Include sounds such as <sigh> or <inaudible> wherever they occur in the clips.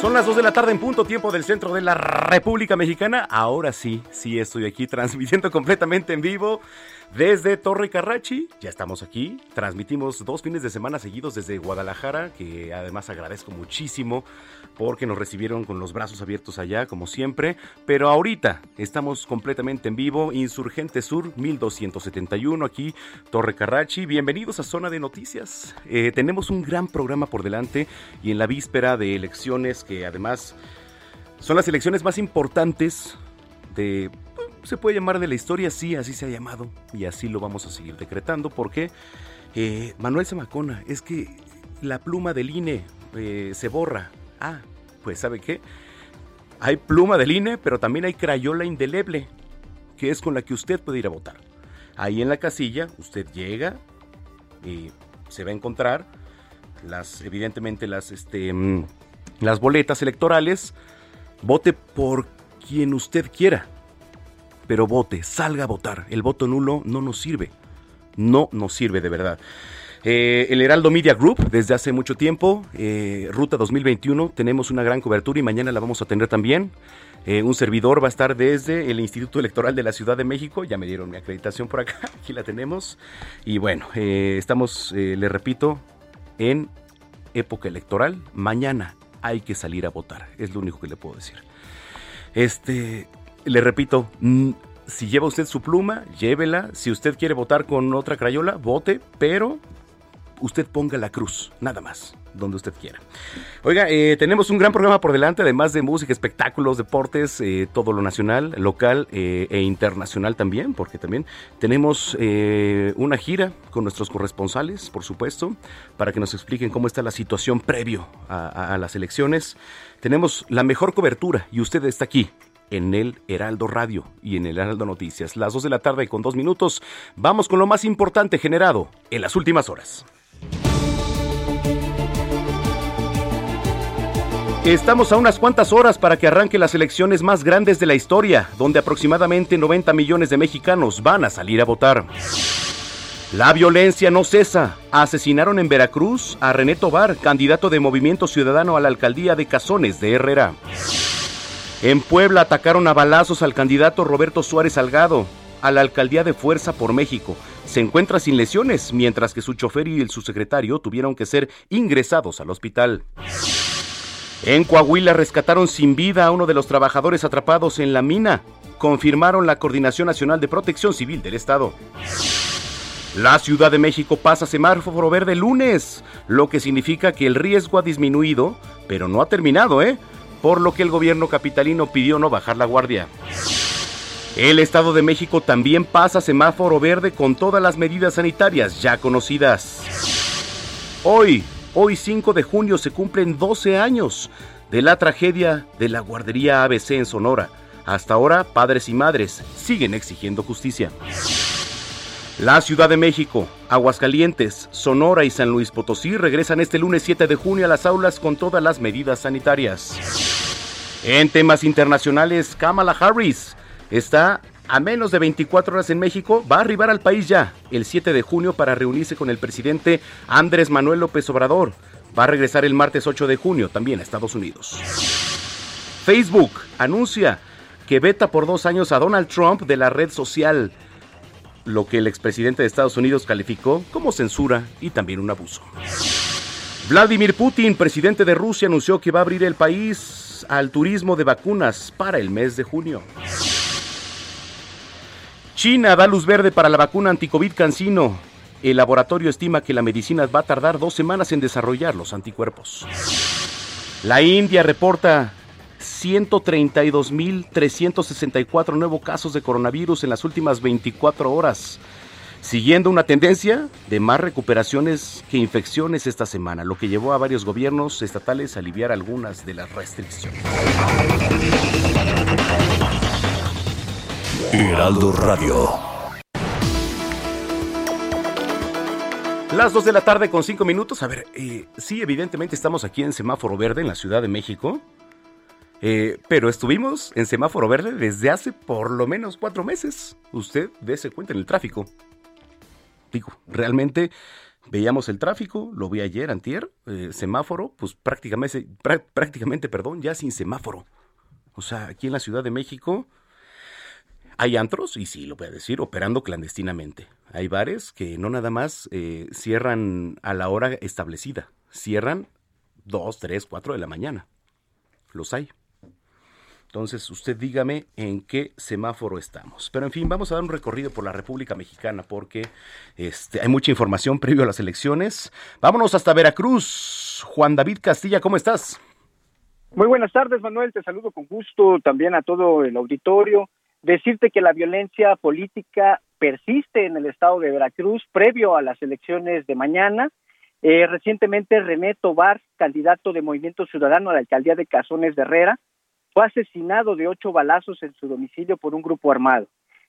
Son las 2 de la tarde en punto tiempo del centro de la República Mexicana. Ahora sí, sí estoy aquí <laughs> transmitiendo completamente en vivo desde Torre Carrachi. Ya estamos aquí. Transmitimos dos fines de semana seguidos desde Guadalajara, que además agradezco muchísimo porque nos recibieron con los brazos abiertos allá, como siempre. Pero ahorita estamos completamente en vivo. Insurgente Sur 1271, aquí Torre Carrachi. Bienvenidos a Zona de Noticias. Eh, tenemos un gran programa por delante y en la víspera de elecciones que además son las elecciones más importantes de se puede llamar de la historia, sí, así se ha llamado y así lo vamos a seguir decretando porque eh, Manuel Zamacona, es que la pluma del INE eh, se borra. Ah, pues ¿sabe qué? Hay pluma del INE, pero también hay crayola indeleble, que es con la que usted puede ir a votar. Ahí en la casilla usted llega y se va a encontrar las, evidentemente las, este, mm, las boletas electorales. Vote por quien usted quiera pero vote, salga a votar. El voto nulo no nos sirve. No nos sirve de verdad. Eh, el Heraldo Media Group, desde hace mucho tiempo, eh, Ruta 2021, tenemos una gran cobertura y mañana la vamos a tener también. Eh, un servidor va a estar desde el Instituto Electoral de la Ciudad de México, ya me dieron mi acreditación por acá, <laughs> aquí la tenemos. Y bueno, estamos, le repito, en época electoral. Mañana hay que salir a votar, es lo único que le puedo decir. Este, le repito, si lleva usted su pluma, llévela. Si usted quiere votar con otra crayola, vote, pero usted ponga la cruz, nada más, donde usted quiera. Oiga, eh, tenemos un gran programa por delante, además de música, espectáculos, deportes, eh, todo lo nacional, local eh, e internacional también, porque también tenemos una gira con nuestros corresponsales, por supuesto, para que nos expliquen cómo está la situación previo a las elecciones. Tenemos la mejor cobertura y usted está aquí en el Heraldo Radio y en el Heraldo Noticias. Las 2 de la tarde con dos minutos. Vamos con lo más importante generado en las últimas horas. Estamos a unas cuantas horas para que arranque las elecciones más grandes de la historia, donde aproximadamente 90 millones de mexicanos van a salir a votar. La violencia no cesa. Asesinaron en Veracruz a René Tobar, candidato de Movimiento Ciudadano a la alcaldía de Cazones de Herrera. En Puebla atacaron a balazos al candidato Roberto Suárez Salgado a la alcaldía de Fuerza por México. Se encuentra sin lesiones, mientras que su chofer y el subsecretario tuvieron que ser ingresados al hospital. En Coahuila rescataron sin vida a uno de los trabajadores atrapados en la mina, confirmaron la Coordinación Nacional de Protección Civil del Estado. La Ciudad de México pasa semáforo verde lunes, lo que significa que el riesgo ha disminuido, pero no ha terminado, ¿eh? por lo que el gobierno capitalino pidió no bajar la guardia. El Estado de México también pasa semáforo verde con todas las medidas sanitarias ya conocidas. Hoy, hoy 5 de junio, se cumplen 12 años de la tragedia de la guardería ABC en Sonora. Hasta ahora, padres y madres siguen exigiendo justicia. La Ciudad de México, Aguascalientes, Sonora y San Luis Potosí regresan este lunes 7 de junio a las aulas con todas las medidas sanitarias. En temas internacionales, Kamala Harris está a menos de 24 horas en México, va a arribar al país ya el 7 de junio para reunirse con el presidente Andrés Manuel López Obrador. Va a regresar el martes 8 de junio también a Estados Unidos. Facebook anuncia que veta por dos años a Donald Trump de la red social, lo que el expresidente de Estados Unidos calificó como censura y también un abuso. Vladimir Putin, presidente de Rusia, anunció que va a abrir el país al turismo de vacunas para el mes de junio. China da luz verde para la vacuna anticovid CanSino. El laboratorio estima que la medicina va a tardar dos semanas en desarrollar los anticuerpos. La India reporta 132.364 nuevos casos de coronavirus en las últimas 24 horas, siguiendo una tendencia de más recuperaciones que infecciones esta semana, lo que llevó a varios gobiernos estatales a aliviar algunas de las restricciones. Heraldo Radio. Las 2 de la tarde con 5 minutos. A ver, eh, sí, evidentemente estamos aquí en semáforo verde en la Ciudad de México. Eh, pero estuvimos en semáforo verde desde hace por lo menos cuatro meses. Usted dése cuenta en el tráfico. Digo, realmente veíamos el tráfico, lo vi ayer, antier, eh, semáforo, pues prácticamente, prácticamente, perdón, ya sin semáforo. O sea, aquí en la Ciudad de México hay antros, y sí, lo voy a decir, operando clandestinamente. Hay bares que no nada más eh, cierran a la hora establecida, cierran 2, 3, 4 de la mañana. Los hay. Entonces, usted dígame en qué semáforo estamos. Pero en fin, vamos a dar un recorrido por la República Mexicana porque este, hay mucha información previo a las elecciones. Vámonos hasta Veracruz. Juan David Castilla, ¿cómo estás? Muy buenas tardes, Manuel. Te saludo con gusto también a todo el auditorio decirte que la violencia política persiste en el estado de Veracruz previo a las elecciones de mañana. Eh, recientemente René Tobar, candidato de Movimiento Ciudadano a la alcaldía de Cazones de Herrera, fue asesinado de ocho balazos en su domicilio por un grupo armado.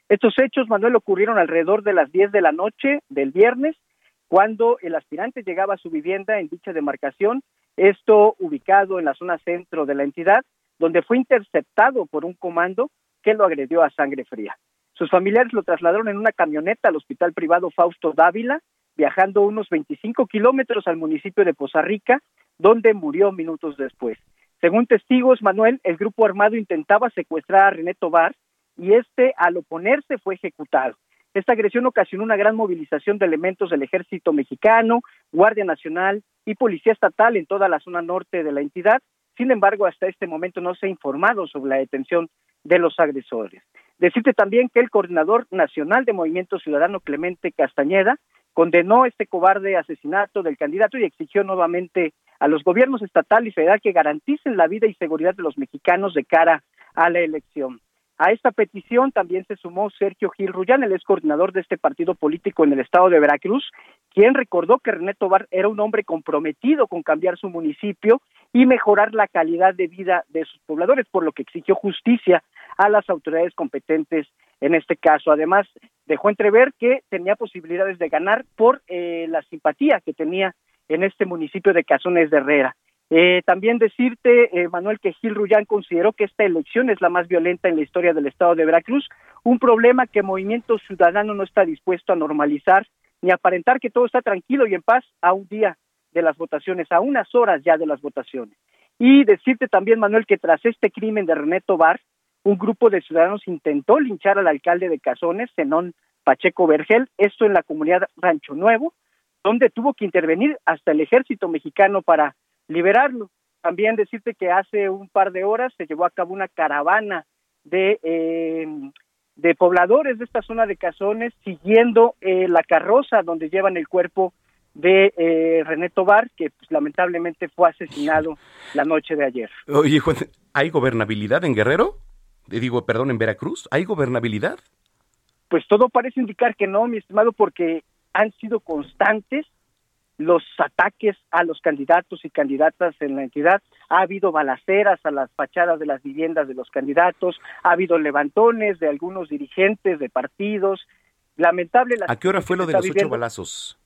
Estos hechos, Manuel, ocurrieron alrededor de las diez de la noche del viernes, cuando el aspirante llegaba a su vivienda en dicha demarcación, esto ubicado en la zona centro de la entidad, donde fue interceptado por un comando que lo agredió a sangre fría. Sus familiares lo trasladaron en una camioneta al hospital privado Fausto Dávila, viajando unos 25 kilómetros al municipio de Poza Rica, donde murió minutos después. Según testigos, Manuel, el grupo armado intentaba secuestrar a René Tobar y este, al oponerse, fue ejecutado. Esta agresión ocasionó una gran movilización de elementos del ejército mexicano, Guardia Nacional y Policía Estatal en toda la zona norte de la entidad. Sin embargo, hasta este momento no se ha informado sobre la detención de los agresores. Decirte también que el coordinador nacional de Movimiento Ciudadano Clemente Castañeda condenó este cobarde asesinato del candidato y exigió nuevamente a los gobiernos estatal y federal que garanticen la vida y seguridad de los mexicanos de cara a la elección. A esta petición también se sumó Sergio Gil Rullán, el ex coordinador de este partido político en el estado de Veracruz, quien recordó que René Tobar era un hombre comprometido con cambiar su municipio y mejorar la calidad de vida de sus pobladores, por lo que exigió justicia a las autoridades competentes en este caso. Además, dejó entrever que tenía posibilidades de ganar por eh, la simpatía que tenía en este municipio de Cazones de Herrera. Eh, también decirte, eh, Manuel, que Gil Rullán consideró que esta elección es la más violenta en la historia del estado de Veracruz, un problema que Movimiento Ciudadano no está dispuesto a normalizar ni aparentar que todo está tranquilo y en paz a un día de las votaciones, a unas horas ya de las votaciones. Y decirte también, Manuel, que tras este crimen de René Tobar, un grupo de ciudadanos intentó linchar al alcalde de Cazones, Zenón Pacheco Vergel, esto en la comunidad Rancho Nuevo, donde tuvo que intervenir hasta el ejército mexicano para liberarlo. También decirte que hace un par de horas se llevó a cabo una caravana de, eh, de pobladores de esta zona de Cazones siguiendo eh, la carroza donde llevan el cuerpo de eh, René Tobar, que pues, lamentablemente fue asesinado la noche de ayer. Oye, Juan, ¿hay gobernabilidad en Guerrero? Digo, perdón, en Veracruz, ¿hay gobernabilidad? Pues todo parece indicar que no, mi estimado, porque han sido constantes los ataques a los candidatos y candidatas en la entidad. Ha habido balaceras a las fachadas de las viviendas de los candidatos, ha habido levantones de algunos dirigentes de partidos. Lamentable. La ¿A qué hora fue lo de los ocho balazos?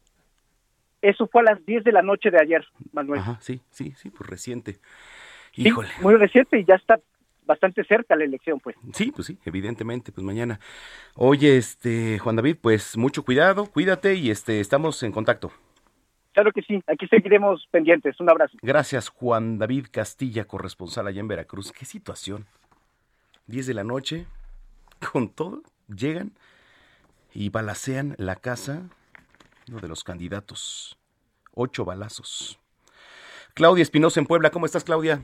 Eso fue a las diez de la noche de ayer, Manuel. Ajá, sí, sí, sí, pues reciente. Híjole. muy reciente y ya está bastante cerca la elección, pues. Sí, pues sí, evidentemente, pues mañana. Oye, este, Juan David, pues mucho cuidado, cuídate y este, estamos en contacto. Claro que sí, aquí seguiremos pendientes. Un abrazo. Gracias, Juan David Castilla, corresponsal allá en Veracruz. ¿Qué situación? 10 de la noche, con todo, llegan y balacean la casa uno de los candidatos. Ocho balazos. Claudia Espinosa en Puebla, ¿cómo estás, Claudia?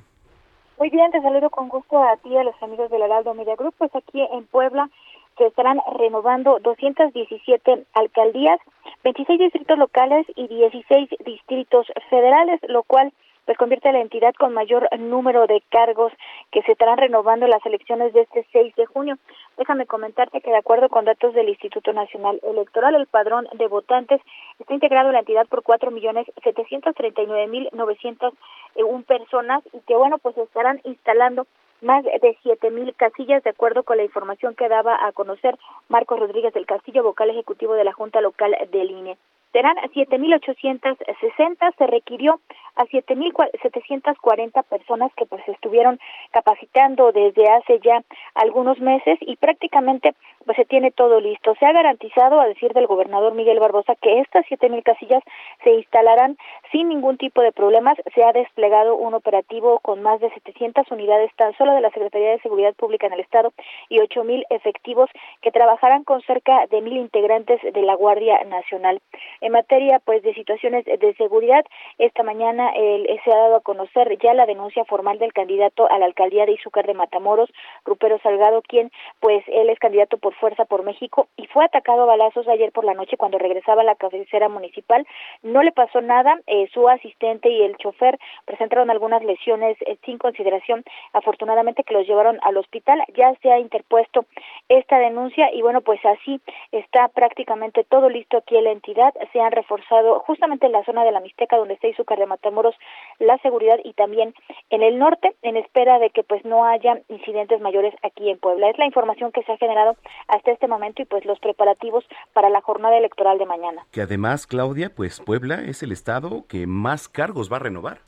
Muy bien, te saludo con gusto a ti y a los amigos del Heraldo Media Group. Pues aquí en Puebla se estarán renovando 217 alcaldías, 26 distritos locales y 16 distritos federales, lo cual pues convierte a la entidad con mayor número de cargos que se estarán renovando en las elecciones de este 6 de junio. Déjame comentarte que de acuerdo con datos del Instituto Nacional Electoral, el padrón de votantes está integrado en la entidad por cuatro millones setecientos treinta y nueve mil novecientos un personas y que bueno pues estarán instalando más de siete mil casillas de acuerdo con la información que daba a conocer Marcos Rodríguez del Castillo, vocal ejecutivo de la Junta Local del INE serán 7.860. Se requirió a 7.740 personas que pues estuvieron capacitando desde hace ya algunos meses y prácticamente pues se tiene todo listo. Se ha garantizado, a decir del gobernador Miguel Barbosa, que estas 7.000 casillas se instalarán sin ningún tipo de problemas. Se ha desplegado un operativo con más de 700 unidades tan solo de la Secretaría de Seguridad Pública en el Estado y 8.000 efectivos que trabajarán con cerca de mil integrantes de la Guardia Nacional. En materia pues de situaciones de seguridad, esta mañana el, se ha dado a conocer ya la denuncia formal del candidato a la alcaldía de Izúcar de Matamoros, Rupero Salgado, quien pues él es candidato por Fuerza por México y fue atacado a balazos ayer por la noche cuando regresaba a la cabecera municipal. No le pasó nada, eh, su asistente y el chofer presentaron algunas lesiones eh, sin consideración. Afortunadamente que los llevaron al hospital, ya se ha interpuesto esta denuncia y bueno, pues así está prácticamente todo listo aquí en la entidad se han reforzado justamente en la zona de la Mixteca donde está Izúcar de Matamoros la seguridad y también en el norte en espera de que pues no haya incidentes mayores aquí en Puebla. Es la información que se ha generado hasta este momento y pues los preparativos para la jornada electoral de mañana. Que además, Claudia, pues Puebla es el estado que más cargos va a renovar.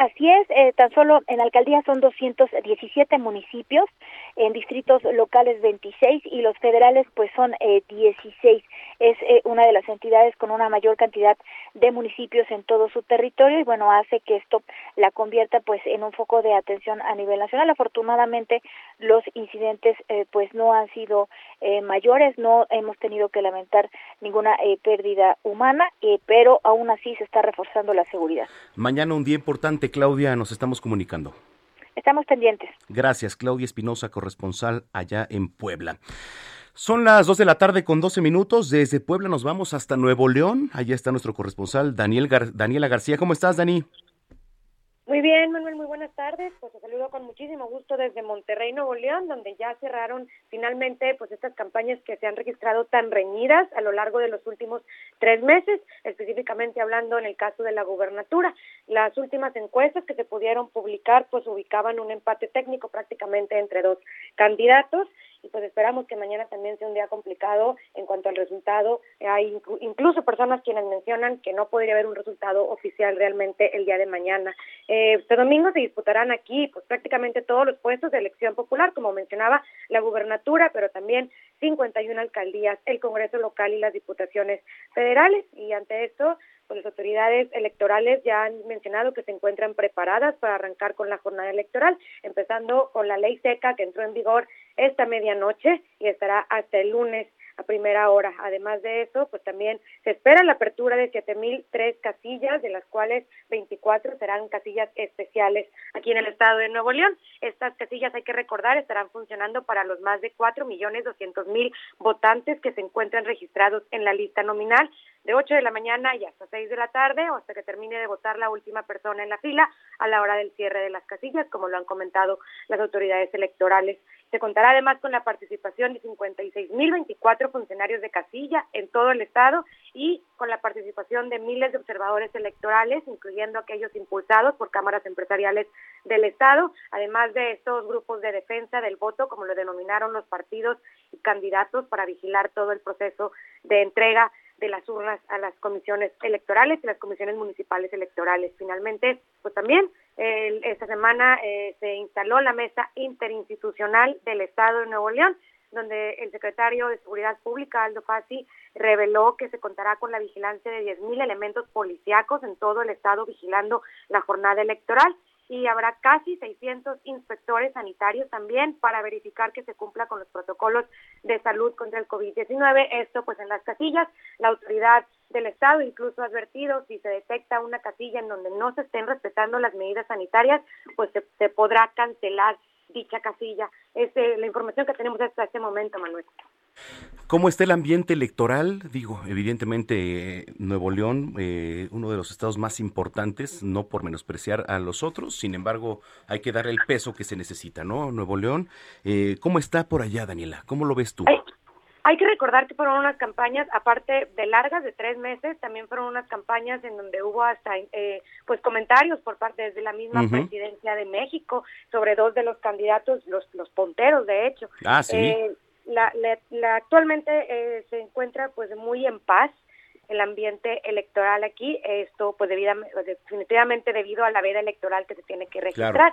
Así es, eh, tan solo en alcaldía son 217 municipios, en distritos locales 26 y los federales pues son eh, 16. Es eh, una de las entidades con una mayor cantidad de municipios en todo su territorio y bueno, hace que esto la convierta pues en un foco de atención a nivel nacional. Afortunadamente los incidentes eh, pues no han sido eh, mayores, no hemos tenido que lamentar ninguna pérdida humana, pero aún así se está reforzando la seguridad. Mañana un día importante, Claudia, nos estamos comunicando. Estamos pendientes. Gracias, Claudia Espinosa, corresponsal allá en Puebla. Son las 2 de la tarde con 12 minutos. Desde Puebla nos vamos hasta Nuevo León. Allá está nuestro corresponsal Daniel Gar Daniela García. ¿Cómo estás, Dani? Muy bien, Manuel, muy buenas tardes. Pues te saludo con muchísimo gusto desde Monterrey, Nuevo León, donde ya cerraron finalmente pues estas campañas que se han registrado tan reñidas a lo largo de los últimos tres meses, específicamente hablando en el caso de la gubernatura. Las últimas encuestas que se pudieron publicar pues ubicaban un empate técnico prácticamente entre dos candidatos y pues esperamos que mañana también sea un día complicado en cuanto al resultado. Hay incluso personas quienes mencionan que no podría haber un resultado oficial realmente el día de mañana. Eh, este domingo se disputarán aquí pues prácticamente todos los puestos de elección popular, como mencionaba, la gubernatura, pero también 51 alcaldías, el Congreso local y las diputaciones federales. Y ante esto, pues las autoridades electorales ya han mencionado que se encuentran preparadas para arrancar con la jornada electoral, empezando con la ley seca que entró en vigor esta medianoche y estará hasta el lunes a primera hora. Además de eso, pues también se espera la apertura de 7.003 casillas, de las cuales 24 serán casillas especiales aquí en el estado de Nuevo León. Estas casillas, hay que recordar, estarán funcionando para los más de 4.200.000 votantes que se encuentran registrados en la lista nominal de 8 de la mañana y hasta 6 de la tarde o hasta que termine de votar la última persona en la fila a la hora del cierre de las casillas, como lo han comentado las autoridades electorales. Se contará además con la participación de 56.024 funcionarios de casilla en todo el estado y con la participación de miles de observadores electorales, incluyendo aquellos impulsados por cámaras empresariales del estado, además de estos grupos de defensa del voto, como lo denominaron los partidos y candidatos, para vigilar todo el proceso de entrega de las urnas a las comisiones electorales y las comisiones municipales electorales. Finalmente, pues también esta semana eh, se instaló la mesa interinstitucional del Estado de Nuevo León, donde el secretario de Seguridad Pública, Aldo Fassi, reveló que se contará con la vigilancia de 10.000 elementos policíacos en todo el Estado vigilando la jornada electoral y habrá casi 600 inspectores sanitarios también para verificar que se cumpla con los protocolos de salud contra el COVID-19. Esto pues en las casillas, la autoridad del Estado incluso ha advertido si se detecta una casilla en donde no se estén respetando las medidas sanitarias, pues se, podrá cancelar dicha casilla. Es eh, la información que tenemos hasta este momento, Manuel. ¿Cómo está el ambiente electoral? Digo, evidentemente Nuevo León, eh, uno de los estados más importantes, no por menospreciar a los otros, sin embargo hay que darle el peso que se necesita, ¿no? Nuevo León, eh, ¿cómo está por allá, Daniela? ¿Cómo lo ves tú? Hay, que recordar que fueron unas campañas, aparte de largas, de tres meses, también fueron unas campañas en donde hubo hasta eh, pues comentarios por parte de la misma presidencia de México sobre dos de los candidatos, los, los ponteros, de hecho. Ah, sí la, la, actualmente eh, se encuentra pues muy en paz el ambiente electoral aquí, esto pues definitivamente debido a la veda electoral que se tiene que registrar.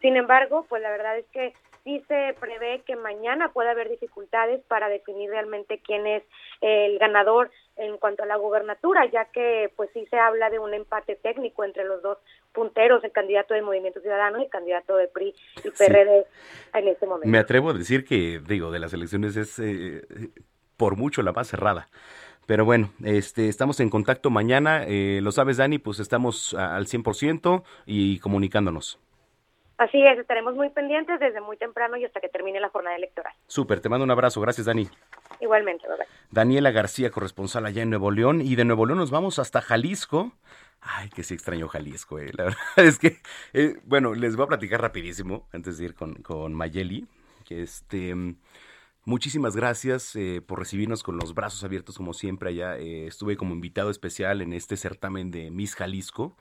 Sin embargo, pues la verdad es que sí se prevé que mañana pueda haber dificultades para definir realmente quién es el ganador en cuanto a la gobernatura, ya que pues sí se habla de un empate técnico entre los dos punteros, el candidato de Movimiento Ciudadano y el candidato de PRI y PRD en este momento. Me atrevo a decir que, digo, de las elecciones es eh, por mucho la más cerrada. Pero bueno, este, estamos en contacto mañana. Eh, lo sabes, Dani, pues estamos al 100% y comunicándonos. Así es, estaremos muy pendientes desde muy temprano y hasta que termine la jornada electoral. Súper, te mando un abrazo. Gracias, Dani. Igualmente, bye Daniela García, corresponsal allá en Nuevo León. Y de Nuevo León nos vamos hasta Jalisco. Ay, que sí extraño Jalisco, eh. La <laughs> verdad es que, eh, bueno, les voy a platicar rapidísimo antes de ir con, con Mayeli. Que este, muchísimas gracias eh, por recibirnos con los brazos abiertos como siempre allá. Eh, estuve como invitado especial en este certamen de Miss Jalisco,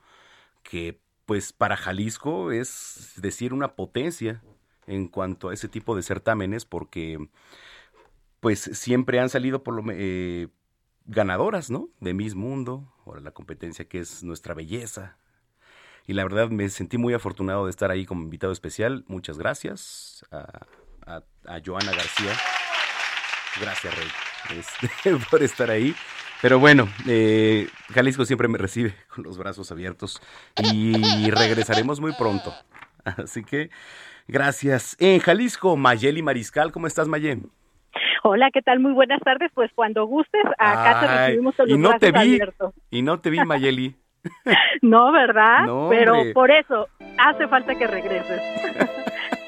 que pues para Jalisco es decir una potencia en cuanto a ese tipo de certámenes porque pues siempre han salido por lo eh, ganadoras, ¿no? De Miss Mundo, o la competencia que es nuestra belleza. Y la verdad me sentí muy afortunado de estar ahí como invitado especial. Muchas gracias a, Joana García. Gracias, Rey, este, <laughs> por estar ahí. Pero bueno, eh, Jalisco siempre me recibe <laughs> con los brazos abiertos y regresaremos muy pronto. Así que gracias. En Jalisco, Mayeli Mariscal, ¿cómo estás, Mayeli? <laughs> Hola, ¿qué tal? Muy buenas tardes. Pues cuando gustes, acá te recibimos con los y no te vi, Y no te vi, Mayeli. <laughs> no, ¿verdad? Pero por eso hace falta que regreses. <laughs>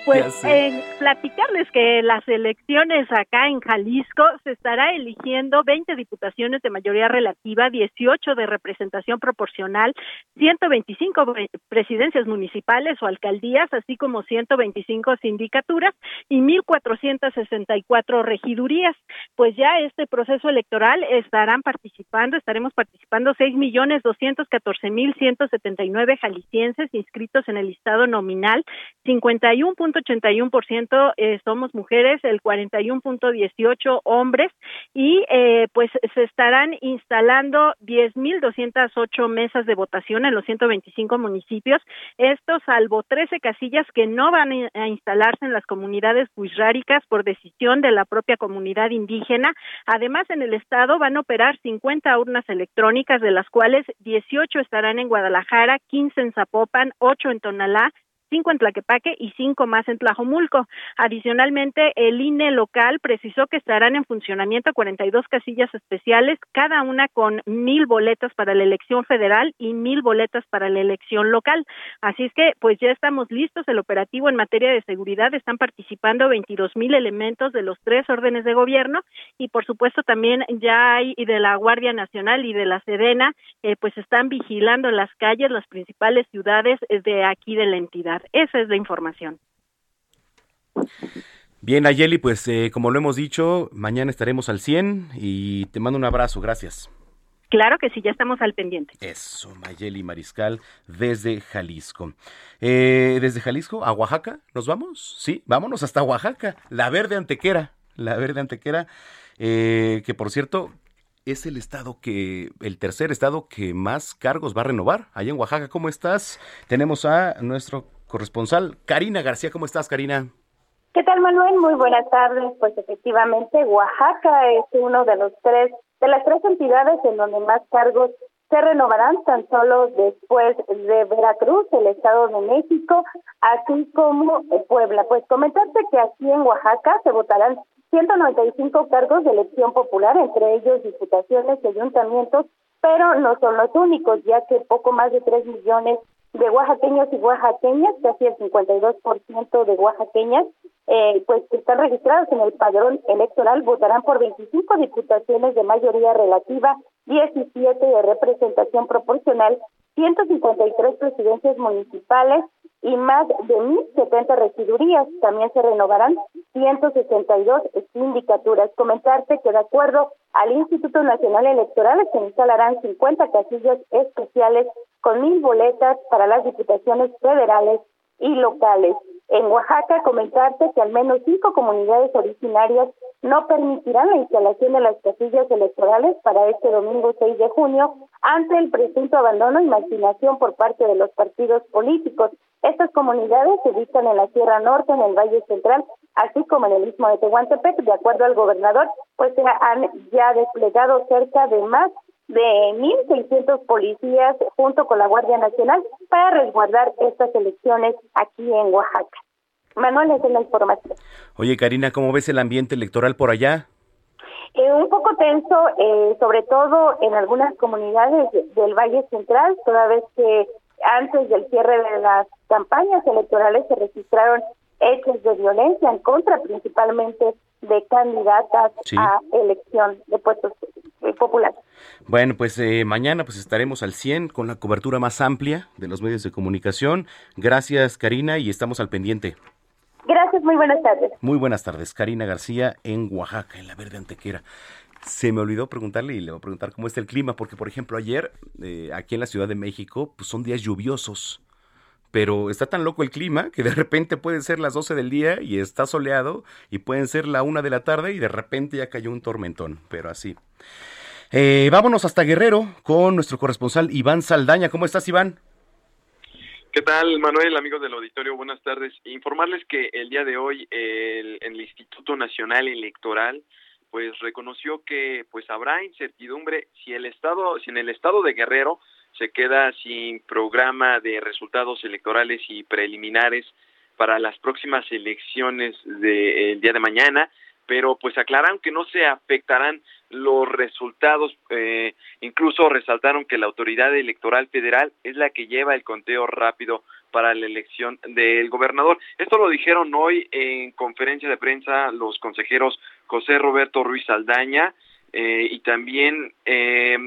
Pues en platicarles que las elecciones acá en Jalisco se estará eligiendo 20 diputaciones de mayoría relativa, 18 de representación proporcional, 125 presidencias municipales o alcaldías, así como 125 sindicaturas y 1464 regidurías. Pues ya este proceso electoral estarán participando, estaremos participando 6 millones 214 mil 179 jaliscienses inscritos en el listado nominal, 51 81% eh, somos mujeres, el 41.18 hombres y eh, pues se estarán instalando 10.208 mesas de votación en los 125 municipios, esto salvo 13 casillas que no van a instalarse en las comunidades buisráricas por decisión de la propia comunidad indígena. Además, en el estado van a operar 50 urnas electrónicas, de las cuales 18 estarán en Guadalajara, 15 en Zapopan, 8 en Tonalá, cinco en Tlaquepaque y cinco más en Tlajomulco. Adicionalmente, el INE local precisó que estarán en funcionamiento 42 casillas especiales, cada una con mil boletas para la elección federal y mil boletas para la elección local. Así es que, pues ya estamos listos. El operativo en materia de seguridad están participando 22 mil elementos de los tres órdenes de gobierno y, por supuesto, también ya hay de la Guardia Nacional y de la Sedena, eh, pues están vigilando las calles las principales ciudades de aquí de la entidad. Esa es la información. Bien, Ayeli, pues eh, como lo hemos dicho, mañana estaremos al 100 y te mando un abrazo, gracias. Claro que sí, ya estamos al pendiente. Eso, Mayeli Mariscal, desde Jalisco. Eh, desde Jalisco a Oaxaca, ¿nos vamos? Sí, vámonos hasta Oaxaca, la verde antequera, la verde antequera, eh, que por cierto, es el estado que, el tercer estado que más cargos va a renovar. Allá en Oaxaca, ¿cómo estás? Tenemos a nuestro corresponsal, Karina García. ¿Cómo estás, Karina? ¿Qué tal, Manuel? Muy buenas tardes. Pues efectivamente, Oaxaca es uno de los tres, de las tres entidades en donde más cargos se renovarán tan solo después de Veracruz, el Estado de México, así como Puebla. Pues comentarte que aquí en Oaxaca se votarán 195 cargos de elección popular, entre ellos diputaciones y ayuntamientos, pero no son los únicos, ya que poco más de 3 millones de oaxaqueños y oaxaqueñas, casi el 52% de oaxaqueñas, eh, pues están registrados en el padrón electoral, votarán por 25 diputaciones de mayoría relativa, 17 de representación proporcional, 153 presidencias municipales, y más de 1.070 regidurías. También se renovarán 162 sindicaturas. Comentarte que de acuerdo al Instituto Nacional Electoral se instalarán 50 casillas especiales con mil boletas para las diputaciones federales y locales. En Oaxaca, comentarte que al menos cinco comunidades originarias no permitirán la instalación de las casillas electorales para este domingo 6 de junio ante el presunto abandono y marginación por parte de los partidos políticos. Estas comunidades se ubican en la Sierra Norte, en el Valle Central, así como en el Istmo de Tehuantepec. De acuerdo al gobernador, pues se han ya desplegado cerca de más de 1.600 policías junto con la Guardia Nacional para resguardar estas elecciones aquí en Oaxaca. Manuel, es la información. Oye, Karina, ¿cómo ves el ambiente electoral por allá? Eh, un poco tenso, eh, sobre todo en algunas comunidades del Valle Central, toda vez que antes del cierre de las campañas electorales se registraron hechos de violencia en contra principalmente de candidatas a elección de puestos eh, populares. Bueno, pues eh, mañana pues estaremos al 100 con la cobertura más amplia de los medios de comunicación. Gracias, Karina, y estamos al pendiente. Gracias, muy buenas tardes. Muy buenas tardes, Karina García en Oaxaca, en la Verde Antequera. Se me olvidó preguntarle y le voy a preguntar cómo está el clima, porque por ejemplo ayer eh, aquí en la Ciudad de México pues son días lluviosos, pero está tan loco el clima que de repente puede ser las 12 del día y está soleado y pueden ser la 1 de la tarde y de repente ya cayó un tormentón, pero así. Eh, vámonos hasta Guerrero con nuestro corresponsal Iván Saldaña. ¿Cómo estás, Iván? ¿Qué tal, Manuel, amigos del auditorio? Buenas tardes. Informarles que el día de hoy el, Instituto Nacional Electoral pues reconoció que pues habrá incertidumbre si el estado si en el estado de Guerrero se queda sin programa de resultados electorales y preliminares para las próximas elecciones del día de mañana pero pues aclararon que no se afectarán los resultados, eh, incluso resaltaron que la autoridad electoral federal es la que lleva el conteo rápido para la elección del gobernador. Esto lo dijeron hoy en conferencia de prensa los consejeros José Roberto Ruiz Aldaña eh, y también eh,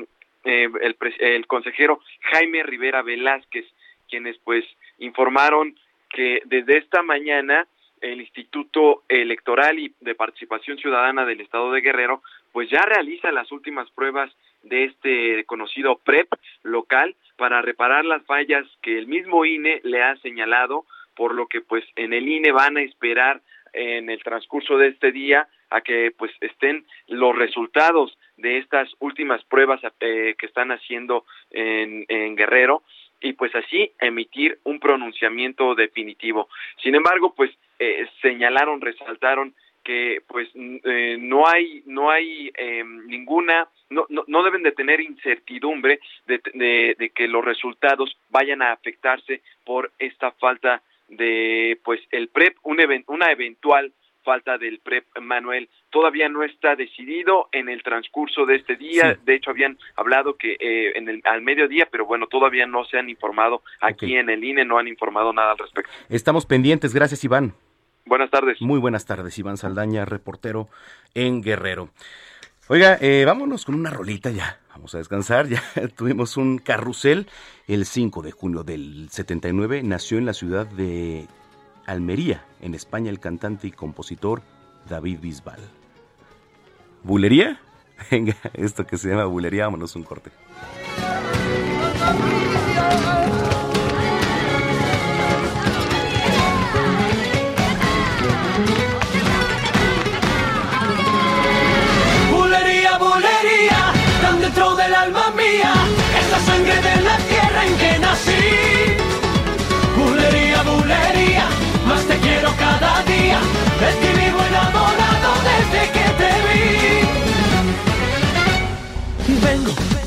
el, el consejero Jaime Rivera Velázquez, quienes pues informaron que desde esta mañana el Instituto Electoral y de Participación Ciudadana del Estado de Guerrero, pues ya realiza las últimas pruebas de este conocido PREP local para reparar las fallas que el mismo INE le ha señalado, por lo que pues en el INE van a esperar en el transcurso de este día a que pues estén los resultados de estas últimas pruebas eh, que están haciendo en, en Guerrero y pues así emitir un pronunciamiento definitivo. Sin embargo, pues eh, señalaron, resaltaron que pues eh, no hay no hay eh, ninguna no, no, no deben de tener incertidumbre de, de, que los resultados vayan a afectarse por esta falta de pues el prep un una eventual falta del PREP Manuel todavía no está decidido en el transcurso de este día. De hecho, habían hablado que eh, en el, al mediodía, pero bueno, todavía no se han informado aquí en el INE, no han informado nada al respecto. Estamos pendientes. Gracias, Iván. Buenas tardes. Muy buenas tardes, Iván Saldaña, reportero en Guerrero. Oiga, eh, vámonos con una rolita ya. Vamos a descansar. Ya <laughs> tuvimos un carrusel el 5 de junio del 79. Nació en la ciudad de Almería, en España, el cantante y compositor David Bisbal. ¿Bulería? <laughs> Venga, esto que se llama bulería, vámonos un corte.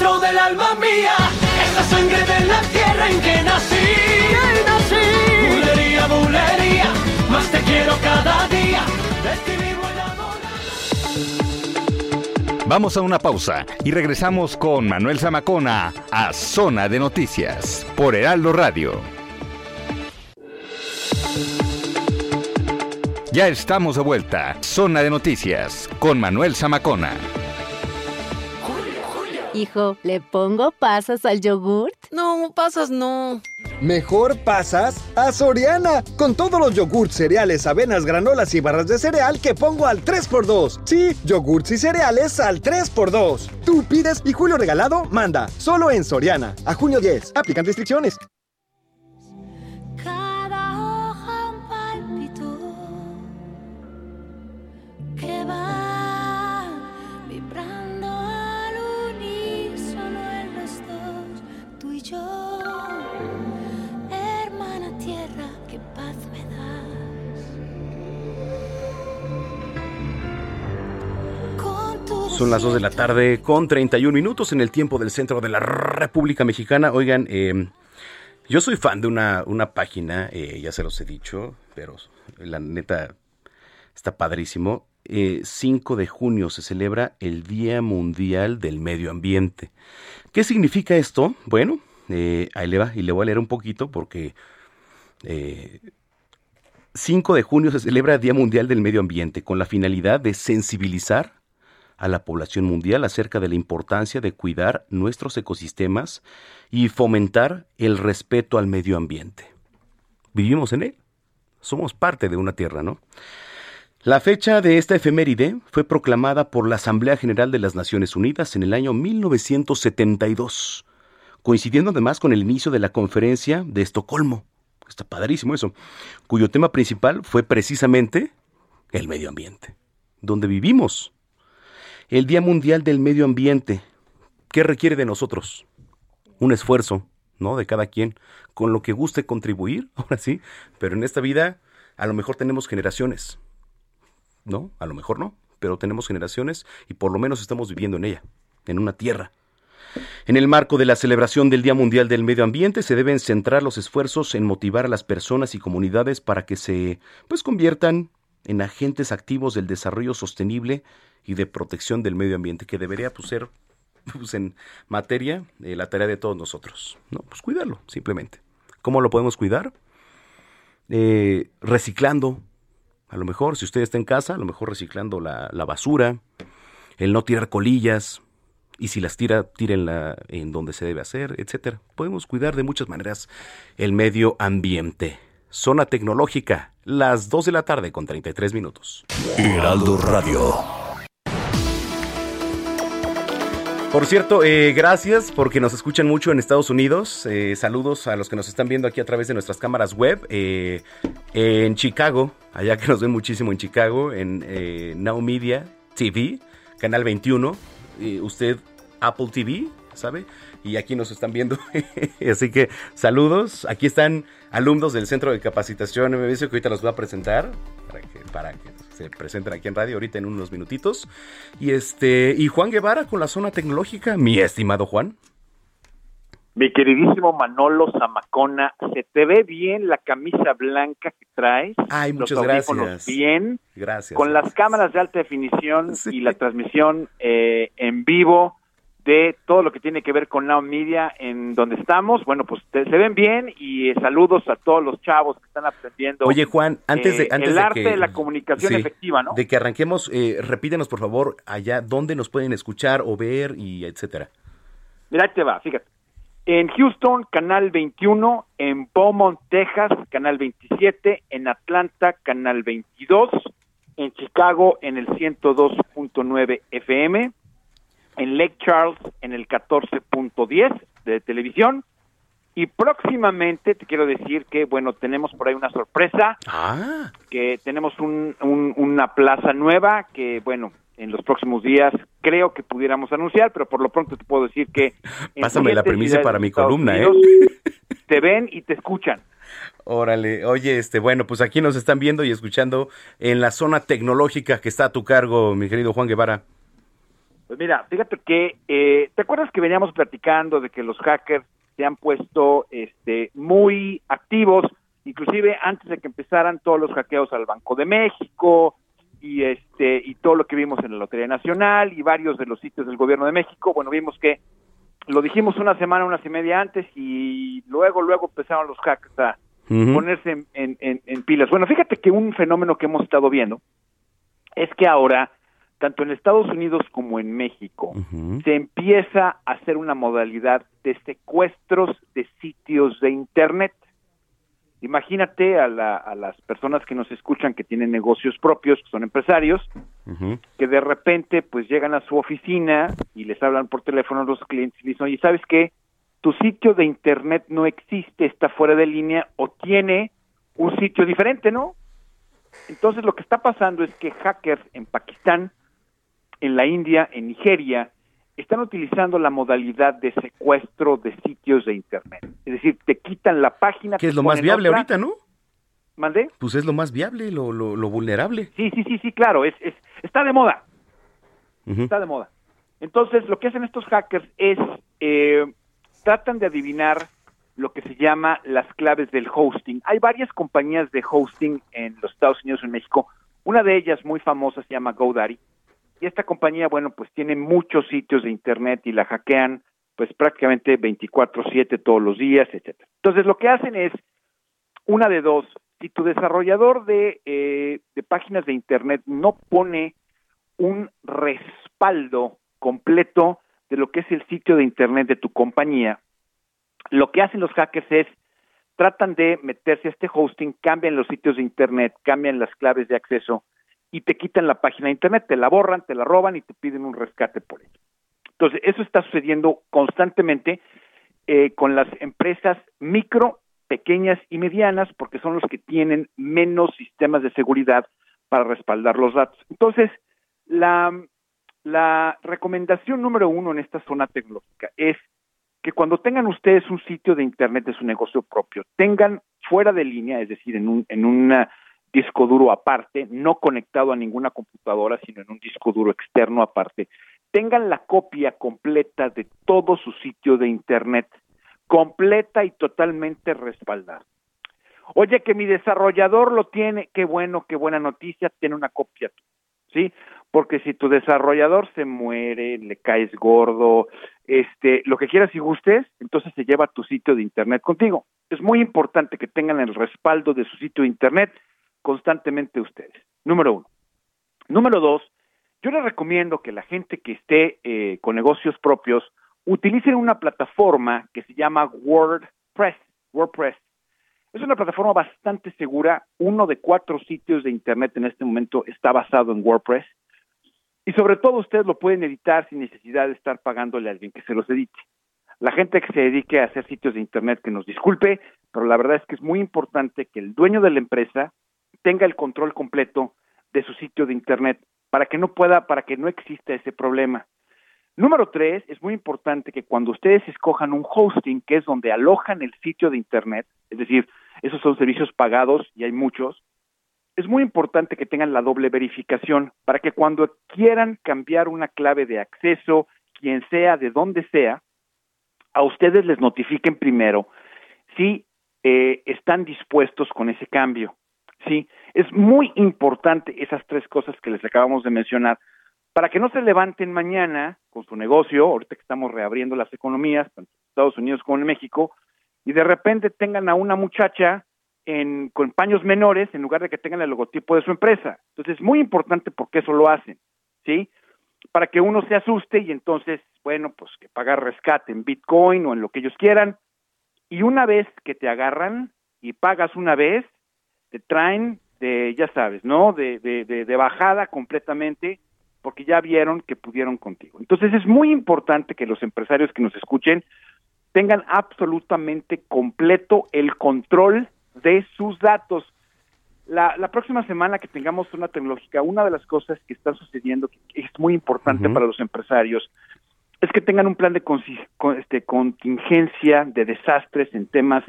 Dentro del alma mía, esa sangre de la tierra en que nací. Bulería, bulería, más te quiero cada día. Vamos a una pausa y regresamos con Manuel Zamacona a Zona de Noticias por Heraldo Radio. Ya estamos de vuelta. Zona de Noticias con Manuel Zamacona. Hijo, ¿le pongo pasas al yogurt? No, pasas no. Mejor pasas a Soriana, con todos los yogurts, cereales, avenas, granolas y barras de cereal que pongo al 3x2. Sí, yogurts y cereales al 3x2. Tú pides y Julio Regalado manda, solo en Soriana. A junio 10, aplican restricciones. Son las 2 de la tarde con 31 minutos en el tiempo del centro de la República Mexicana. Oigan, eh, yo soy fan de una, una página, eh, ya se los he dicho, pero la neta está padrísimo. 5 eh, de junio se celebra el Día Mundial del Medio Ambiente. ¿Qué significa esto? Bueno, ahí le va y le voy a leer un poquito porque 5 de junio se celebra el Día Mundial del Medio Ambiente con la finalidad de sensibilizar a la población mundial acerca de la importancia de cuidar nuestros ecosistemas y fomentar el respeto al medio ambiente. Vivimos en él. Somos parte de una tierra, ¿no? La fecha de esta efeméride fue proclamada por la Asamblea General de las Naciones Unidas en el año 1972, coincidiendo además con el inicio de la conferencia de Estocolmo. Está padrísimo eso, cuyo tema principal fue precisamente el medio ambiente, donde vivimos el Día Mundial del Medio Ambiente, ¿qué requiere de nosotros? Un esfuerzo, ¿no? De cada quien, con lo que guste contribuir, <laughs> ahora sí, pero en esta vida a lo mejor tenemos generaciones, ¿no? A lo mejor no, pero tenemos generaciones y por lo menos estamos viviendo en ella, en una tierra. En el marco de la celebración del Día Mundial del Medio Ambiente se deben centrar los esfuerzos en motivar a las personas y comunidades para que se pues conviertan en agentes activos del desarrollo sostenible y de protección del medio ambiente, que debería pues, ser <laughs> pues, en materia eh, la tarea de todos nosotros. ¿no? Pues cuidarlo, simplemente. ¿Cómo lo podemos cuidar? Eh, reciclando, a lo mejor, si usted está en casa, a lo mejor reciclando la, la basura, el no tirar colillas, y si las tira, tírenla en donde se debe hacer, etcétera. Podemos cuidar de muchas maneras el medio ambiente. Zona tecnológica, las 2 de la tarde con 33 minutos. Heraldo Radio. Por cierto, eh, gracias porque nos escuchan mucho en Estados Unidos. Eh, saludos a los que nos están viendo aquí a través de nuestras cámaras web. Eh, en Chicago, allá que nos ven muchísimo en Chicago, en Now Media TV, Canal 21. usted, Apple TV, ¿sabe? Y aquí nos están viendo. <laughs> Así que saludos. Aquí están alumnos del Centro de Capacitación MBS que ahorita los voy a presentar para que, para que se presenten aquí en radio ahorita en unos minutitos. Y este, y Juan Guevara con la zona tecnológica, mi estimado Juan. Mi queridísimo Manolo Zamacona, se te ve bien la camisa blanca que traes. Ay, muchas gracias. Bien. Gracias. Con las cámaras de alta definición y la transmisión eh, en vivo de todo lo que tiene que ver con Now Media en donde estamos. Bueno, pues se ven bien y eh, saludos a todos los chavos que están aprendiendo. Oye, Juan, antes de... Eh, antes el de arte de la comunicación efectiva, ¿no? De que arranquemos, eh, repítenos por favor allá dónde nos pueden escuchar o ver y etcétera. Mira, ahí te va, fíjate. En Houston, canal 21, en Beaumont, Texas, canal 27, en Atlanta, canal 22, en Chicago, en el 102.9 FM, en Lake Charles, en el 14.10 de televisión, y próximamente te quiero decir que, bueno, tenemos por ahí una sorpresa, ah. que tenemos un, una plaza nueva que, bueno, en los próximos días creo que pudiéramos anunciar, pero por lo pronto te puedo decir que... <laughs> Pásame la premisa para mi columna, ¿eh? <laughs> Te ven y te escuchan. Órale, oye, este, bueno, pues aquí nos están viendo y escuchando en la zona tecnológica que está a tu cargo, mi querido Juan Guevara. Pues mira, fíjate que, eh, ¿te acuerdas que veníamos platicando de que los hackers se han puesto este, muy activos, inclusive antes de que empezaran todos los hackeos al Banco de México, y este y todo lo que vimos en la Lotería Nacional y varios de los sitios del Gobierno de México, bueno, vimos que lo dijimos una semana, una semana y media antes y luego, luego empezaron los hacks a ponerse en, en, pilas. Bueno, fíjate que un fenómeno que hemos estado viendo es que ahora, tanto en Estados Unidos como en México, se empieza a hacer una modalidad de secuestros de sitios de Internet. Imagínate a, las personas que nos escuchan que tienen negocios propios, que son empresarios, que de repente pues llegan a su oficina y les hablan por teléfono a los clientes y dicen, oye, ¿sabes qué? Tu sitio de internet no existe, está fuera de línea o tiene un sitio diferente, ¿no? Entonces lo que está pasando es que hackers en Pakistán, en la India, en Nigeria, están utilizando la modalidad de secuestro de sitios de Internet. Es decir, te quitan la página. Que es lo más viable ahorita, ¿no? ¿Mandé? Pues es lo más viable, lo, lo, vulnerable. Sí, sí, sí, sí, claro, es, es está de moda. Está de moda. Entonces, lo que hacen estos hackers es, eh, tratan de adivinar lo que se llama las claves del hosting. Hay varias compañías de hosting en los Estados Unidos y en México. Una de ellas muy famosa se llama GoDaddy y esta compañía, bueno, pues tiene muchos sitios de internet y la hackean pues prácticamente 24/7 todos los días, etcétera. Entonces lo que hacen es una de dos. Si tu desarrollador de, eh, de páginas de internet no pone un respaldo completo de lo que es el sitio de internet de tu compañía, lo que hacen los hackers es tratan de meterse a este hosting, cambian los sitios de internet, cambian las claves de acceso y te quitan la página de internet, te la borran, te la roban y te piden un rescate por ello. Entonces, eso está sucediendo constantemente eh, con las empresas micro, pequeñas y medianas, porque son los que tienen menos sistemas de seguridad para respaldar los datos. Entonces, la, la recomendación número uno en esta zona tecnológica es que cuando tengan ustedes un sitio de Internet de su negocio propio, tengan fuera de línea, es decir, en, un, en una disco duro aparte, no conectado a ninguna computadora, sino en un disco duro externo aparte, tengan la copia completa de todo su sitio de Internet, completa y totalmente respaldada. Oye, que mi desarrollador lo tiene, qué bueno, qué buena noticia, tiene una copia, ¿sí? Porque si tu desarrollador se muere, le caes gordo, este, lo que quieras y gustes, entonces se lleva tu sitio de internet contigo. Es muy importante que tengan el respaldo de su sitio de internet constantemente ustedes. Número uno. Número dos, yo les recomiendo que la gente que esté eh, con negocios propios utilicen una plataforma que se llama WordPress. WordPress. Es una plataforma bastante segura. Uno de cuatro sitios de Internet en este momento está basado en WordPress. Y sobre todo ustedes lo pueden editar sin necesidad de estar pagándole a alguien que se los edite. La gente que se dedique a hacer sitios de Internet que nos disculpe, pero la verdad es que es muy importante que el dueño de la empresa tenga el control completo de su sitio de internet para que no pueda, para que no exista ese problema. Número tres, es muy importante que cuando ustedes escojan un hosting, que es donde alojan el sitio de internet, es decir, esos son servicios pagados y hay muchos, es muy importante que tengan la doble verificación para que cuando quieran cambiar una clave de acceso, quien sea, de donde sea, a ustedes les notifiquen primero si eh, están dispuestos con ese cambio. Sí, es muy importante esas tres cosas que les acabamos de mencionar para que no se levanten mañana con su negocio, ahorita que estamos reabriendo las economías, tanto en Estados Unidos como en México, y de repente tengan a una muchacha en, con paños menores en lugar de que tengan el logotipo de su empresa. Entonces es muy importante porque eso lo hacen, ¿sí? Para que uno se asuste y entonces bueno, pues que pagar rescate en Bitcoin o en lo que ellos quieran. Y una vez que te agarran y pagas una vez, te traen de, ya sabes, ¿no? De, de, de, bajada completamente porque ya vieron que pudieron contigo. Entonces es muy importante que los empresarios que nos escuchen tengan absolutamente completo el control de sus datos. La, la próxima semana que tengamos una tecnológica, una de las cosas que está sucediendo que es muy importante para los empresarios es que tengan un plan de este, contingencia de desastres en temas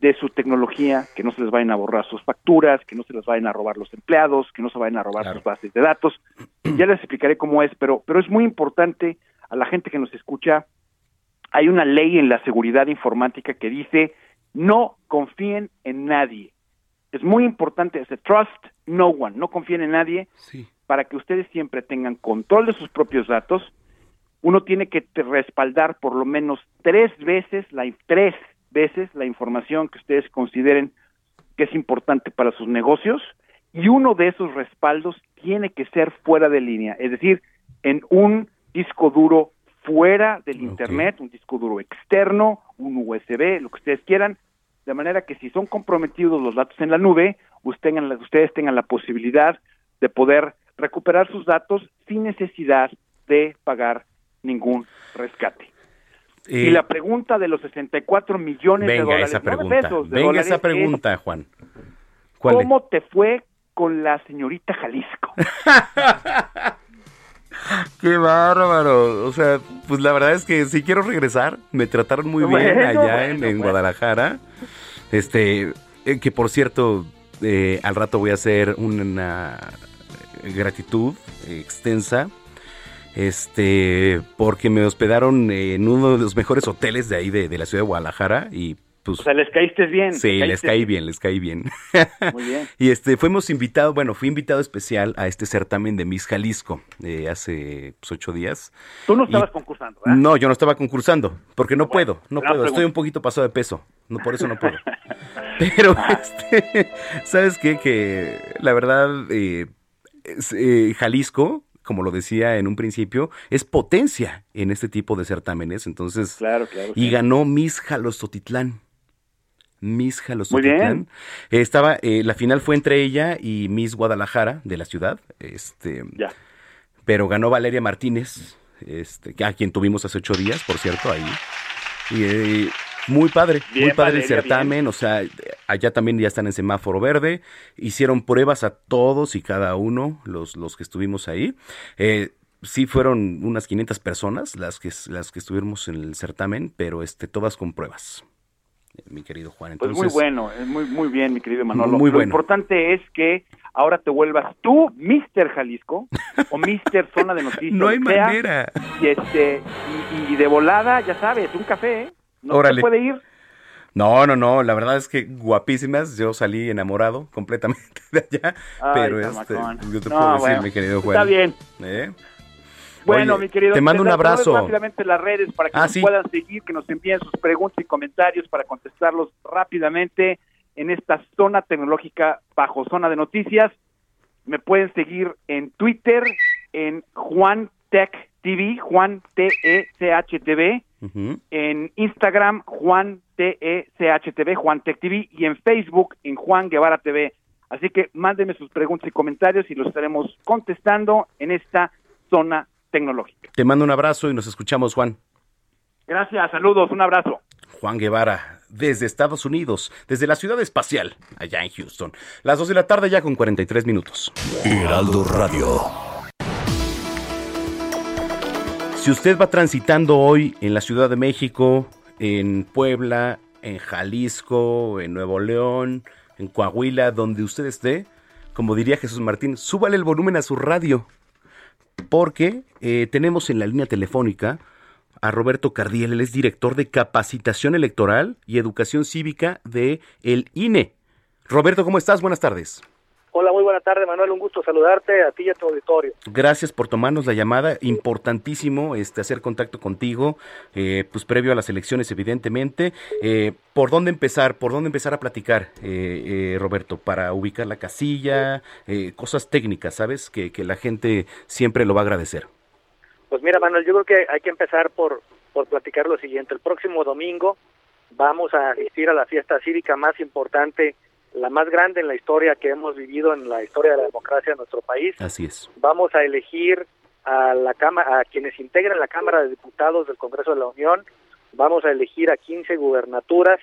de su tecnología, que no se les vayan a borrar sus facturas, que no se les vayan a robar los empleados, que no se vayan a robar sus bases de datos. Ya les explicaré cómo es, pero, pero es muy importante a la gente que nos escucha. Hay una ley en la seguridad informática que dice no confíen en nadie. Es muy importante ese trust no one, no confíen en nadie para que ustedes siempre tengan control de sus propios datos. Uno tiene que respaldar por lo menos tres veces la tres veces la información que ustedes consideren que es importante para sus negocios y uno de esos respaldos tiene que ser fuera de línea, es decir, en un disco duro fuera del Internet, un disco duro externo, un USB, lo que ustedes quieran, de manera que si son comprometidos los datos en la nube, ustedes tengan la posibilidad de poder recuperar sus datos sin necesidad de pagar ningún rescate y la pregunta de los 64 millones de dólares, esa pregunta, venga esa pregunta, Juan. ¿Cómo te fue con la señorita Jalisco? <laughs> Qué bárbaro. O sea, pues la verdad es que sí quiero regresar. Me trataron muy bien allá en, Guadalajara. Este, eh, que por cierto, eh, al rato voy a hacer una gratitud extensa este, porque me hospedaron en uno de los mejores hoteles de ahí de, la ciudad de Guadalajara y pues... O sea, les caíste bien. Sí, les caí bien, les caí bien. <laughs> Muy bien. y este, fuimos invitados, bueno, fui invitado especial a este certamen de Miss Jalisco eh, hace pues, ocho días. Tú no estabas concursando, ¿verdad? No, yo no estaba concursando, porque no puedo, no puedo, estoy un poquito pasado de peso, no, por eso no puedo. <laughs> Pero, este, <laughs> ¿sabes qué? Que la verdad, eh, eh, Jalisco como lo decía en un principio, es potencia en este tipo de certámenes. Entonces, claro, claro, y ganó Miss Jalostotitlán. Miss Jalostotitlán. Estaba, eh, la final fue entre ella y Miss Guadalajara de la ciudad. Este, ya. Pero ganó Valeria Martínez, este, a quien tuvimos hace ocho días, por cierto, ahí. Y, eh, muy padre, muy padre el certamen, o sea, allá también ya están en semáforo verde, hicieron pruebas a todos y cada uno, los, los que estuvimos ahí. Eh, sí fueron unas 500 personas las que, las que estuvimos en el certamen, pero este, todas con pruebas mi querido Juan. Entonces, pues muy bueno, muy, muy bien, mi querido Manolo. Muy Lo importante es que ahora te vuelvas tú, Mister Jalisco, o Mister Zona de <laughs> Noticias. no hay manera. Y, este, y, de volada, ya sabes, un café, ¿eh? ¿No se puede ir? No, no, no, la verdad es que guapísimas, yo salí enamorado completamente <laughs> de allá, pero este, yo te puedo decir, mi querido Juan. Está bien. ¿Eh? Bueno, mi querido, te mando un abrazo. Rápidamente las redes para que ah, nos puedan seguir, que nos envíen sus preguntas y comentarios para contestarlos rápidamente en esta zona tecnológica bajo zona de noticias. Me pueden seguir en Twitter, en Juan Tech TV, Juan T E C H TV en Instagram Juan T-E-C-H-T-V, Juan Tech TV, y en Facebook en Juan Guevara TV. Así que mándenme sus preguntas y comentarios y los estaremos contestando en esta zona tecnológica. Te mando un abrazo y nos escuchamos, Juan. Gracias, saludos, un abrazo. Juan Guevara, desde Estados Unidos, desde la ciudad espacial, allá en Houston. Las 2 de la tarde ya con 43 minutos. Heraldo Radio. Si usted va transitando hoy en la Ciudad de México, en Puebla, en Jalisco, en Nuevo León, en Coahuila, donde usted esté, como diría Jesús Martín, súbale el volumen a su radio, porque eh, tenemos en la línea telefónica a Roberto Cardiel, él es director de capacitación electoral y educación cívica de el INE. Roberto, ¿cómo estás? Buenas tardes. Hola, muy buena tarde, Manuel. Un gusto saludarte a ti y a tu auditorio. Gracias por tomarnos la llamada. Importantísimo este, hacer contacto contigo, eh, pues previo a las elecciones, evidentemente. Eh, ¿Por dónde empezar? ¿Por dónde empezar a platicar, eh, Roberto? Para ubicar la casilla, cosas técnicas, ¿sabes? Que, que la gente siempre lo va a agradecer. Pues mira, Manuel, yo creo que hay que empezar por, por platicar lo siguiente. El próximo domingo vamos a asistir a la fiesta cívica más importante, la más grande en la historia que hemos vivido en la historia de la democracia de nuestro país. Así es. Vamos a elegir a la cámara, a quienes integran la Cámara de Diputados del Congreso de la Unión. Vamos a elegir a 15 gubernaturas.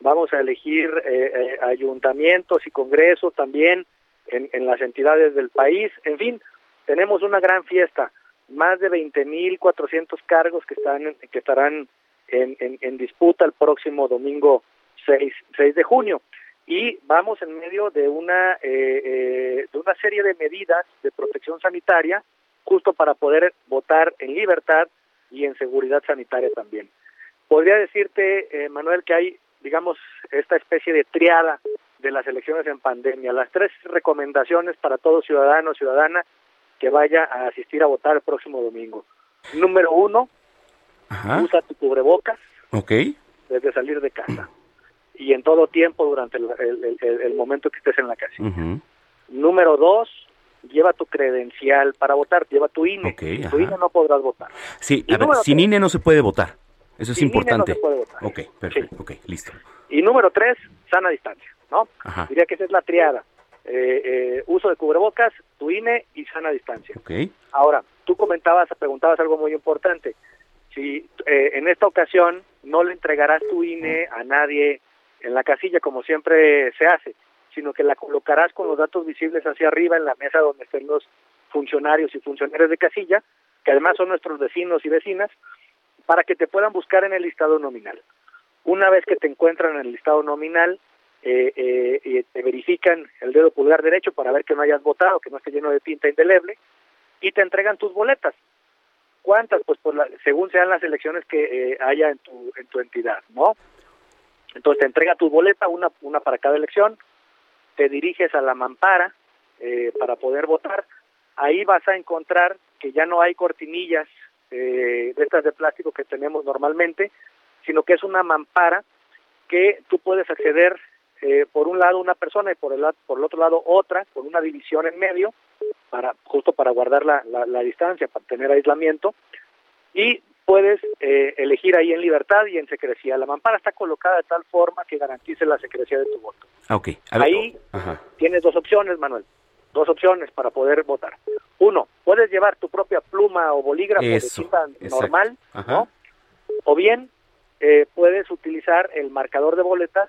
Vamos a elegir eh, eh, ayuntamientos y congresos también en, en las entidades del país. En fin, tenemos una gran fiesta más de 20.400 cargos que están que estarán en, en, disputa el próximo domingo 6, 6 de junio y vamos en medio de una eh, eh, de una serie de medidas de protección sanitaria justo para poder votar en libertad y en seguridad sanitaria también. Podría decirte, eh, Manuel, que hay, digamos, esta especie de triada de las elecciones en pandemia. Las tres recomendaciones para todo ciudadano o ciudadana que vaya a asistir a votar el próximo domingo. Número uno, usa tu cubrebocas desde salir de casa y en todo tiempo durante el, momento que estés en la casa. Número dos, lleva tu credencial para votar, lleva tu INE. tu INE no podrás votar. Sí, a ver, sin INE no se puede votar. Eso es importante. INE no se puede votar. Ok, perfecto, ok, listo. Y número tres, sana distancia, ¿no? Diría que esa es la triada. Eh, eh, uso de cubrebocas, tu INE y sana distancia. Ahora, tú comentabas, preguntabas algo muy importante. Si eh, en esta ocasión no le entregarás tu INE a nadie en la casilla como siempre se hace, sino que la colocarás con los datos visibles hacia arriba en la mesa donde estén los funcionarios y funcionarios de casilla, que además son nuestros vecinos y vecinas, para que te puedan buscar en el listado nominal. Una vez que te encuentran en el listado nominal, eh, eh, te verifican el dedo pulgar derecho para ver que no hayas votado, que no esté lleno de tinta indeleble, y te entregan tus boletas. ¿Cuántas? Pues por según sean las elecciones que eh, haya en tu, en tu entidad, ¿no? Entonces te entrega tu boleta, una, una para cada elección, te diriges a la mampara eh, para poder votar, ahí vas a encontrar que ya no hay cortinillas eh, de estas de plástico que tenemos normalmente, sino que es una mampara que tú puedes acceder eh, por un lado una persona y por el, por el otro lado otra, con una división en medio, para justo para guardar la, la, distancia, para tener aislamiento, y puedes eh, elegir ahí en libertad y en secrecía. La mampara está colocada de tal forma que garantice la secrecía de tu voto. Okay. Ahí tienes dos opciones, Manuel. Dos opciones para poder votar. Uno, puedes llevar tu propia pluma o bolígrafo de tinta normal, ¿no? O bien eh, puedes utilizar el marcador de boletas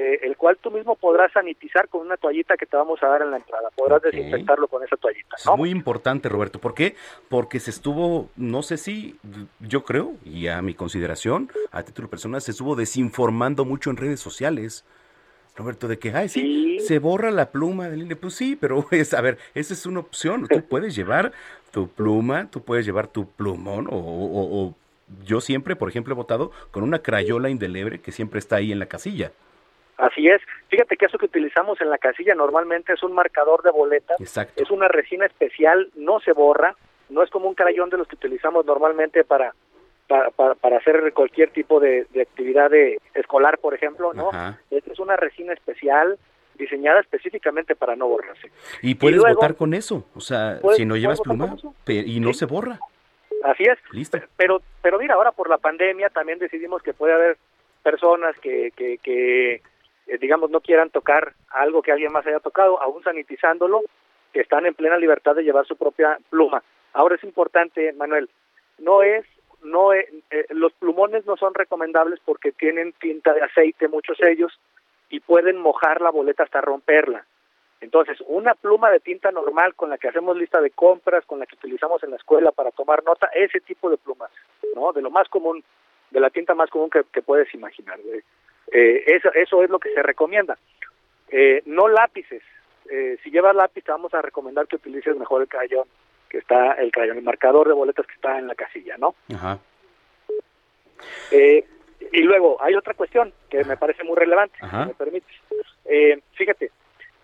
eh, el cual tú mismo podrás sanitizar con una toallita que te vamos a dar en la entrada. Podrás desinfectarlo con esa toallita. Es muy importante, Roberto. ¿Por qué? Porque se estuvo, no sé si, yo creo, y a mi consideración, a título personal, se estuvo desinformando mucho en redes sociales. Roberto, de que, ay, sí, se borra la pluma del INE. Pues sí, pero <laughs> es, a ver, esa es una opción. Tú <laughs> puedes llevar tu pluma, tú puedes llevar tu plumón, o, o yo siempre, por ejemplo, he votado con una crayola indeleble que siempre está ahí en la casilla. Así es. Fíjate que eso que utilizamos en la casilla normalmente es un marcador de boletas. Es una resina especial, no se borra, no es como un crayón de los que utilizamos normalmente para para, para, hacer cualquier tipo de, actividad de escolar, por ejemplo, ¿no? Esta es una resina especial diseñada específicamente para no borrarse. Y puedes votar con eso, o sea, si no llevas pluma y no se borra. Así es. Listo. Pero, pero mira, ahora por la pandemia también decidimos que puede haber personas que, que, que eh, digamos, no quieran tocar algo que alguien más haya tocado, aún sanitizándolo, que están en plena libertad de llevar su propia pluma. Ahora es importante, Manuel, no es, no eh, los plumones no son recomendables porque tienen tinta de aceite, muchos ellos, y pueden mojar la boleta hasta romperla. Entonces, una pluma de tinta normal con la que hacemos lista de compras, con la que utilizamos en la escuela para tomar nota, ese tipo de plumas, ¿no? De lo más común, de la tinta más común que, que puedes imaginar. Eh, eso, eso es lo que se recomienda. Eh, no lápices. Eh, si llevas lápiz, te vamos a recomendar que utilices mejor el crayón, que está el crayón, el marcador de boletas que está en la casilla, ¿no? Ajá. y luego, hay otra cuestión que me parece muy relevante, si me permites. fíjate,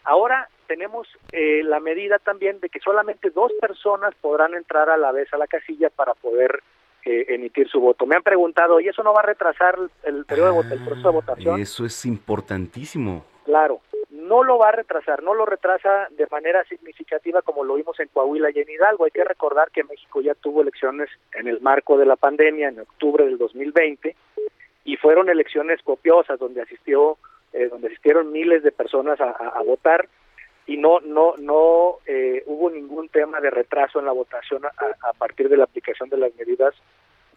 ahora tenemos la medida también de que solamente dos personas podrán entrar a la vez a la casilla para poder emitir su voto. Me han preguntado, ¿y eso no va a retrasar el periodo de el proceso de votación? Eso es importantísimo. claro, no lo va a retrasar, no lo retrasa de manera significativa como lo vimos en Coahuila y en Hidalgo. Hay que recordar que México ya tuvo elecciones en el marco de la pandemia en octubre del 2020 y fueron elecciones copiosas donde asistió eh, donde asistieron miles de personas a, votar y no no no eh, hubo ningún tema de retraso en la votación a, partir de la aplicación de las medidas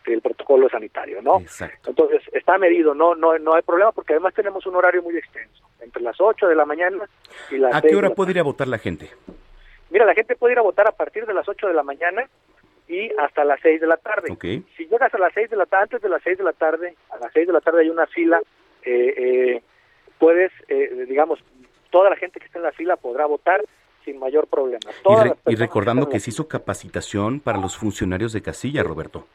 del protocolo sanitario, ¿no? Entonces está medido, no no no hay problema porque además tenemos un horario muy extenso entre las 8 de la mañana y las ¿A qué hora puede ir a votar la gente? Mira, la gente puede ir a votar a partir de las 8 de la mañana y hasta las 6 de la tarde. Si llegas a las 6 de la tarde, antes de las 6 de la tarde, a las 6 de la tarde hay una fila, eh, eh, puedes, eh, digamos, toda la gente que está en la fila podrá votar sin mayor problema. y, recordando que se hizo capacitación para los funcionarios de casilla, Roberto.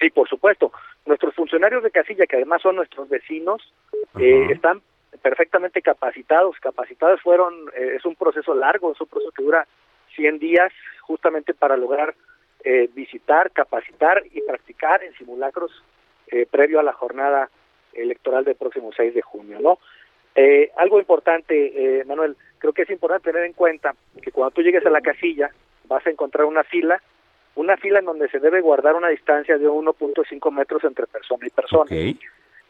Sí, por supuesto. Nuestros funcionarios de casilla, que además son nuestros vecinos, están perfectamente capacitados. Capacitados fueron, es un proceso largo, es un proceso que dura 100 días justamente para lograr eh, visitar, capacitar y practicar en simulacros eh, previo a la jornada electoral del próximo 6 de junio, ¿no? Eh, algo importante, Manuel, creo que es importante tener en cuenta que cuando tú llegues a la casilla vas a encontrar una fila, una fila en donde se debe guardar una distancia de 1.5 metros entre persona y persona.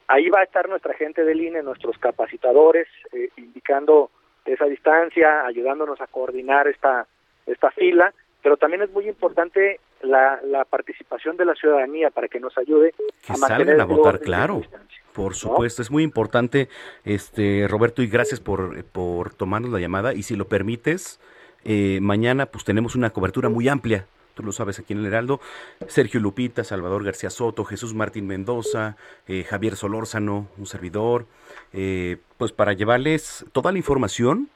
Ahí va a estar nuestra gente del INE, nuestros capacitadores, indicando esa distancia, ayudándonos a coordinar esta, esta fila pero también es muy importante la, la participación de la ciudadanía para que nos ayude que a salgan a votar, claro. Por supuesto, es muy importante, este Roberto, y gracias por, por tomarnos la llamada. Y si lo permites, eh, mañana pues tenemos una cobertura muy amplia tú lo sabes aquí en el Heraldo, Sergio Lupita, Salvador García Soto, Jesús Martín Mendoza, eh, Javier Solórzano, un servidor, eh, pues para llevarles toda la información,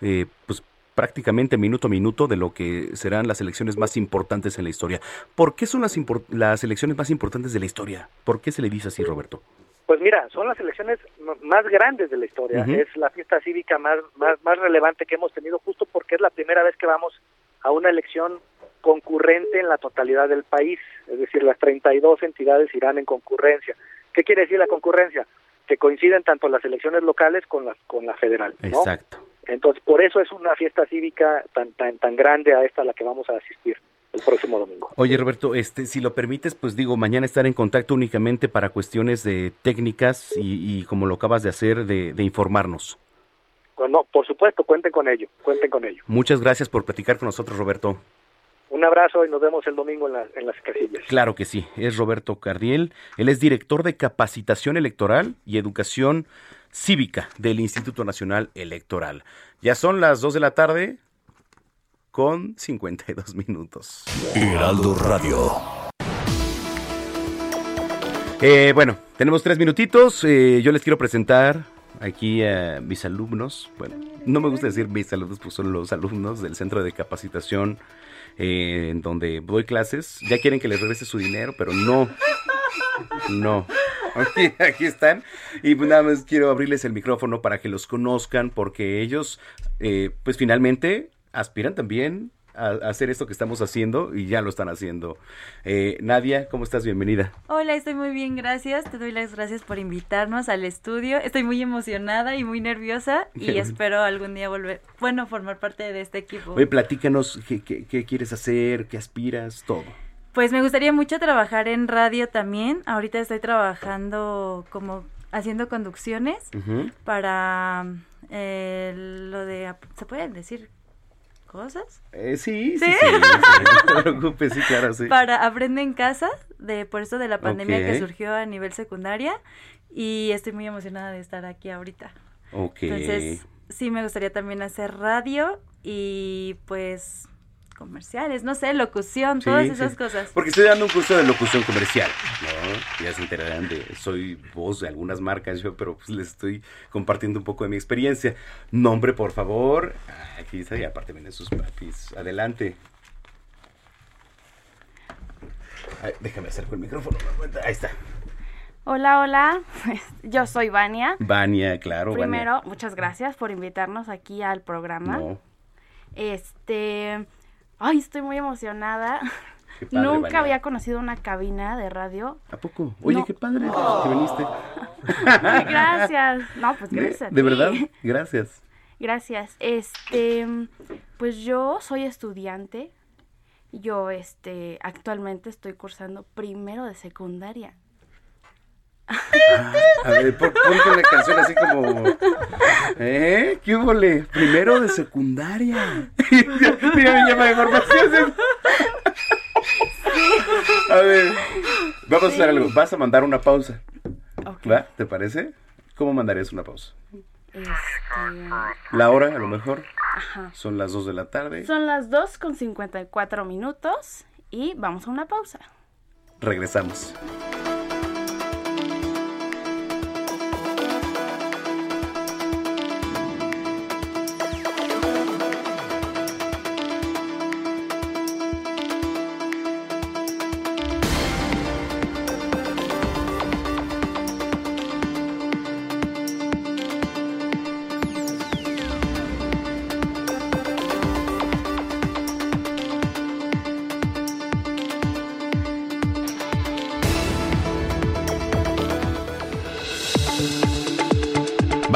eh, pues prácticamente minuto a minuto de lo que serán las elecciones más importantes en la historia. ¿Por qué son las, las elecciones más importantes de la historia? ¿Por qué se le dice así, Roberto? Pues mira, son las elecciones más grandes de la historia. Es la fiesta cívica más, más, más relevante que hemos tenido justo porque es la primera vez que vamos a una elección concurrente en la totalidad del país. Es decir, las 32 entidades irán en concurrencia. ¿Qué quiere decir la concurrencia? Que coinciden tanto las elecciones locales con la, con la federal. Exacto. Entonces, por eso es una fiesta cívica tan, tan, tan grande a esta a la que vamos a asistir el próximo domingo. Oye, Roberto, este, si lo permites, pues digo, mañana estar en contacto únicamente para cuestiones de técnicas y, como lo acabas de hacer, de, informarnos. Bueno, por supuesto, cuenten con ello, cuenten con ello. Muchas gracias por platicar con nosotros, Roberto. Un abrazo y nos vemos el domingo en, en, las casillas. Claro que sí, es Roberto Cardiel, él es director de capacitación electoral y educación cívica del Instituto Nacional Electoral. Ya son las 2 de la tarde con 52 minutos. Heraldo Radio. Eh, bueno, tenemos tres minutitos. Eh, yo les quiero presentar aquí a mis alumnos. Bueno, no me gusta decir mis alumnos, pues son los alumnos del Centro de Capacitación eh, en donde doy clases. Ya quieren que les regrese su dinero, pero no. No. Aquí, están. Y nada más quiero abrirles el micrófono para que los conozcan, porque ellos, eh, pues finalmente, aspiran también a, hacer esto que estamos haciendo y ya lo están haciendo. Eh, Nadia, ¿cómo estás? Bienvenida. Hola, estoy muy bien, gracias. Te doy las gracias por invitarnos al estudio. Estoy muy emocionada y muy nerviosa y <laughs> espero algún día volver, bueno, formar parte de este equipo. Oye, platícanos qué, qué quieres hacer, qué aspiras, todo. Pues me gustaría mucho trabajar en radio también. Ahorita estoy trabajando como haciendo conducciones para eh, lo de... ¿Se pueden decir cosas? Eh, sí, sí, sí, no te <laughs> preocupes, sí, claro, sí. Para Aprende en Casa, de, por esto de la pandemia que surgió a nivel secundaria, y estoy muy emocionada de estar aquí ahorita. Ok. Entonces, sí me gustaría también hacer radio y pues comerciales, no sé, locución, todas esas cosas. Porque estoy dando un curso de locución comercial, ¿no? Ya se enterarán de, soy voz de algunas marcas yo, pero pues les estoy compartiendo un poco de mi experiencia. Nombre, por favor. Aquí está, y aparte vienen sus papis. Adelante. déjame acercar el micrófono. Ahí está. Hola, hola. Yo soy Vania. Vania, claro. Primero, muchas gracias por invitarnos aquí al programa. No. Este, Ay, estoy muy emocionada. <laughs> Nunca había conocido una cabina de radio. ¿A poco? Oye, qué padre <laughs> que viniste. gracias. No, pues <laughs> gracias. De, verdad, gracias. Gracias. Este, pues yo soy estudiante. Yo, este, actualmente estoy cursando primero de secundaria. A ver, ponte una canción así como. ¿Eh? ¿Qué hubo? Primero de secundaria. <laughs> Mira mi llama de formación. A ver, vamos a hacer algo. Vas a mandar una pausa. ¿Va? ¿Te parece? ¿Cómo mandarías una pausa? Este... La hora, a lo mejor. Ajá. Son las 2 de la tarde. Son las 2 con 54 minutos y vamos a una pausa. Regresamos.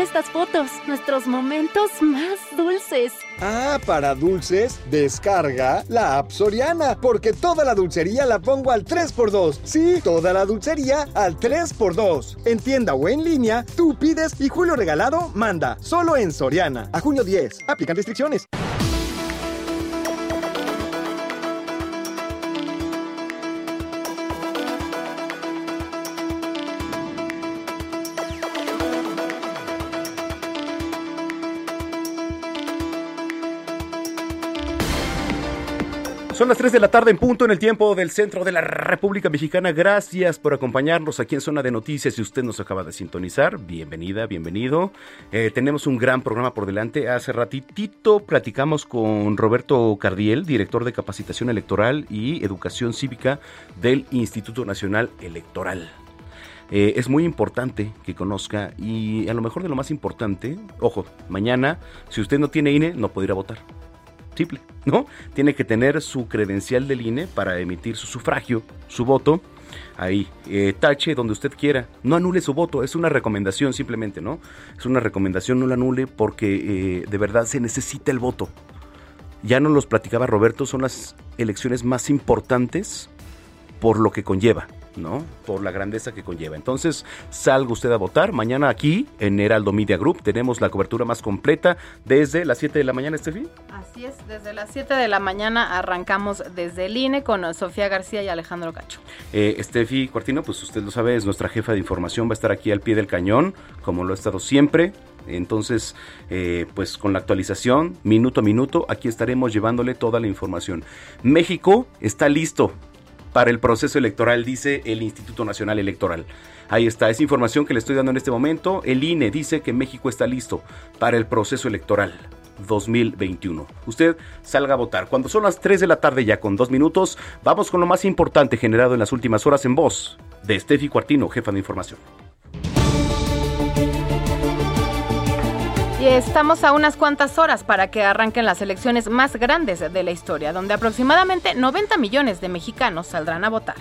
estas fotos, nuestros momentos más dulces. Ah, para dulces, descarga la app Soriana, porque toda la dulcería la pongo al 3x2. Sí, toda la dulcería al 3x2. En tienda o en línea, tú pides y Julio Regalado manda. Solo en Soriana. A junio 10. Aplican restricciones. Son las 3 de la tarde en punto en el tiempo del centro de la República Mexicana. Gracias por acompañarnos aquí en Zona de Noticias. Si usted nos acaba de sintonizar, bienvenida, bienvenido. Eh, tenemos un gran programa por delante. Hace ratitito platicamos con Roberto Cardiel, director de capacitación electoral y educación cívica del Instituto Nacional Electoral. Eh, es muy importante que conozca y a lo mejor de lo más importante, ojo, mañana, si usted no tiene INE, no podrá votar. ¿No? Tiene que tener su credencial del INE para emitir su sufragio, su voto. Ahí, eh, tache donde usted quiera. No anule su voto, es una recomendación simplemente, ¿no? Es una recomendación, no la anule porque eh, de verdad se necesita el voto. Ya nos los platicaba Roberto, son las elecciones más importantes por lo que conlleva. ¿No? Por la grandeza que conlleva. Entonces, salga usted a votar. Mañana aquí en Heraldo Media Group tenemos la cobertura más completa desde las 7 de la mañana, Estefi. Así es, desde las 7 de la mañana arrancamos desde el INE con Sofía García y Alejandro Cacho. Eh, Estefi Cuartino, pues usted lo sabe, es nuestra jefa de información, va a estar aquí al pie del cañón, como lo ha estado siempre. Entonces, eh, pues con la actualización, minuto a minuto, aquí estaremos llevándole toda la información. México está listo para el proceso electoral, dice el Instituto Nacional Electoral. Ahí está, esa información que le estoy dando en este momento. El INE dice que México está listo para el proceso electoral. 2021. Usted salga a votar. Cuando son las 3 de la tarde ya con dos minutos, vamos con lo más importante generado en las últimas horas en voz de Steffi Cuartino, jefa de información. Y estamos a unas cuantas horas para que arranquen las elecciones más grandes de la historia, donde aproximadamente 90 millones de mexicanos saldrán a votar.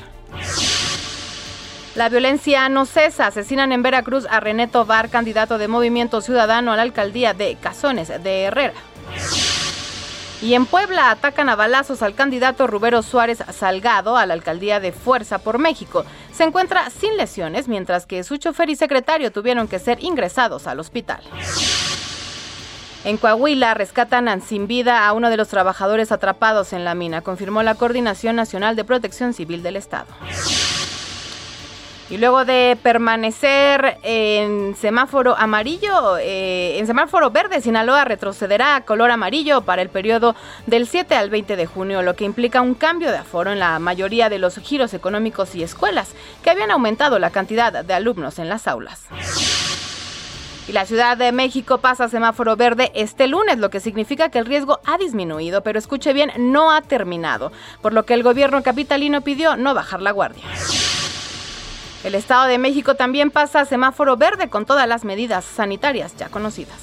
La violencia no cesa. Asesinan en Veracruz a René Tobar, candidato de Movimiento Ciudadano a la alcaldía de Cazones de Herrera. Y en Puebla atacan a balazos al candidato Rubero Suárez Salgado a la alcaldía de Fuerza por México. Se encuentra sin lesiones, mientras que su chofer y secretario tuvieron que ser ingresados al hospital. En Coahuila rescatan sin vida a uno de los trabajadores atrapados en la mina, confirmó la Coordinación Nacional de Protección Civil del Estado. Y luego de permanecer en semáforo amarillo, eh, en semáforo verde, Sinaloa retrocederá a color amarillo para el periodo del 7 al 20 de junio, lo que implica un cambio de aforo en la mayoría de los giros económicos y escuelas, que habían aumentado la cantidad de alumnos en las aulas. Y la Ciudad de México pasa a semáforo verde este lunes, lo que significa que el riesgo ha disminuido, pero escuche bien, no ha terminado, por lo que el gobierno capitalino pidió no bajar la guardia. El Estado de México también pasa a semáforo verde con todas las medidas sanitarias ya conocidas.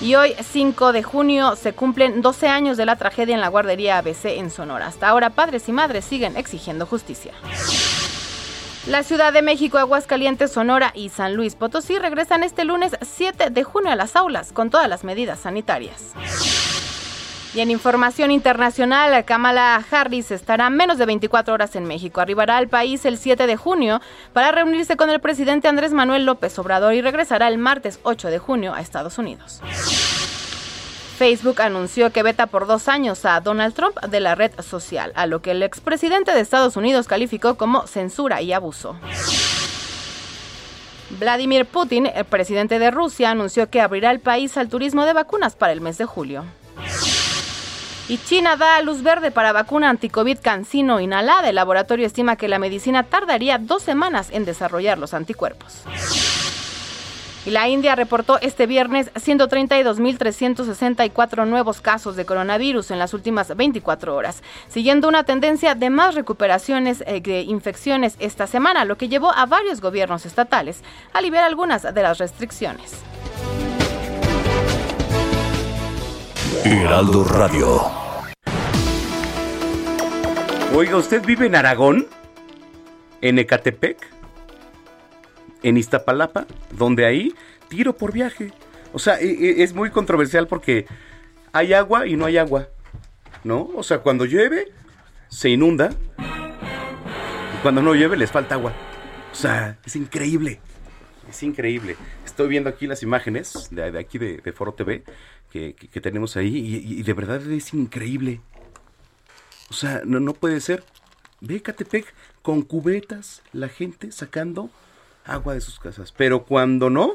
Y hoy, 5 de junio, se cumplen 12 años de la tragedia en la guardería ABC en Sonora. Hasta ahora, padres y madres siguen exigiendo justicia. La Ciudad de México, Aguascalientes, Sonora y San Luis Potosí regresan este lunes 7 de junio a las aulas con todas las medidas sanitarias. Y en información internacional, Kamala Harris estará menos de 24 horas en México. Arribará al país el 7 de junio para reunirse con el presidente Andrés Manuel López Obrador y regresará el martes 8 de junio a Estados Unidos. Facebook anunció que veta por dos años a Donald Trump de la red social, a lo que el expresidente de Estados Unidos calificó como censura y abuso. Vladimir Putin, el presidente de Rusia, anunció que abrirá el país al turismo de vacunas para el mes de julio. Y China da luz verde para vacuna anticovid cancino inhalada. El laboratorio estima que la medicina tardaría dos semanas en desarrollar los anticuerpos. Y la India reportó este viernes 132.364 nuevos casos de coronavirus en las últimas 24 horas, siguiendo una tendencia de más recuperaciones eh, de infecciones esta semana, lo que llevó a varios gobiernos estatales a aliviar algunas de las restricciones. Heraldo Radio. Oiga, ¿usted vive en Aragón? ¿En Ecatepec? En Iztapalapa, donde ahí tiro por viaje. O sea, e, e, es muy controversial porque hay agua y no hay agua, ¿no? O sea, cuando llueve, se inunda. Y cuando no llueve, les falta agua. O sea, es increíble. Es increíble. Estoy viendo aquí las imágenes de, aquí de, Foro TV que, tenemos ahí y, de verdad es increíble. O sea, no, no puede ser. Ve Catepec con cubetas, la gente sacando agua de sus casas. Pero cuando no,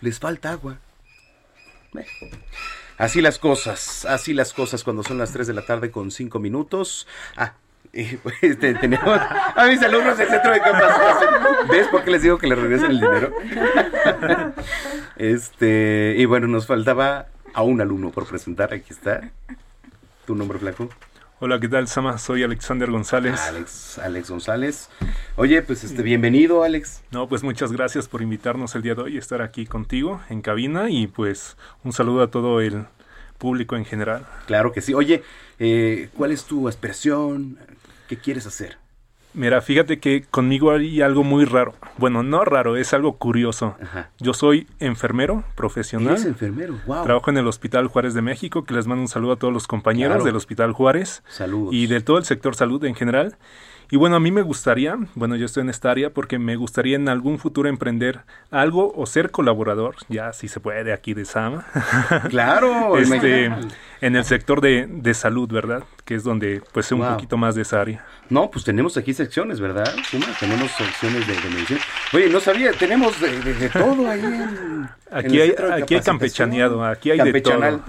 les falta agua. Así las cosas, así las cosas cuando son las 3 de la tarde con 5 minutos. Ah, pues, <laughs> tenemos a mis alumnos del centro de capacitación. ¿Ves por qué les digo que les regresen el dinero? <laughs> este, y bueno, nos faltaba a un alumno por presentar. Aquí está. ¿Tu nombre, flaco? Hola, ¿qué tal, Sama? Soy Alexander González. Alex, Alex González. Oye, pues este, bienvenido, Alex. No, pues muchas gracias por invitarnos el día de hoy, estar aquí contigo en cabina y pues un saludo a todo el público en general. Claro que sí. Oye, eh, ¿cuál es tu aspiración? ¿Qué quieres hacer? Mira, fíjate que conmigo hay algo muy raro. Bueno, no raro, es algo curioso. Yo soy enfermero profesional. ¿Eres enfermero? Wow. Trabajo en el Hospital Juárez de México, que les mando un saludo a todos los compañeros del Hospital Juárez. Saludos. Y de todo el sector salud en general. Y bueno, a mí me gustaría, bueno, yo estoy en esta área porque me gustaría en algún futuro emprender algo o ser colaborador, ya si se puede, aquí de Sama. <laughs> Claro, este, en el sector de, de, salud, ¿verdad? Que es donde pues sé un poquito más de esa área. No, pues tenemos aquí secciones, ¿verdad? Tenemos secciones de, medicina. Oye, no sabía, tenemos de, todo ahí en, Aquí, hay, aquí hay campechaneado, aquí hay de todo. <laughs>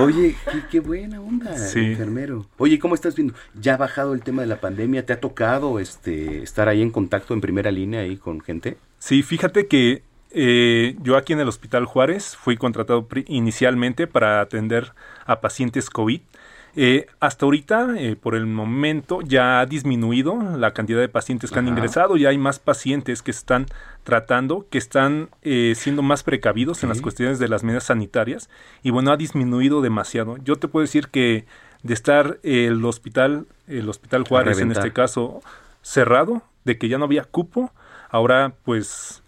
Oye, qué, buena onda, enfermero. Oye, ¿cómo estás viendo? ¿Ya ha bajado el tema de la pandemia? ¿Te ha tocado este estar ahí en contacto en primera línea ahí con gente? Sí, fíjate que eh, yo aquí en el Hospital Juárez fui contratado inicialmente para atender a pacientes COVID eh, hasta ahorita, eh, por el momento, ya ha disminuido la cantidad de pacientes que han ingresado, ya hay más pacientes que están tratando, que están eh, siendo más precavidos en las cuestiones de las medidas sanitarias y bueno, ha disminuido demasiado. Yo te puedo decir que de estar el hospital, el hospital Juárez en este caso, cerrado, de que ya no había cupo, ahora pues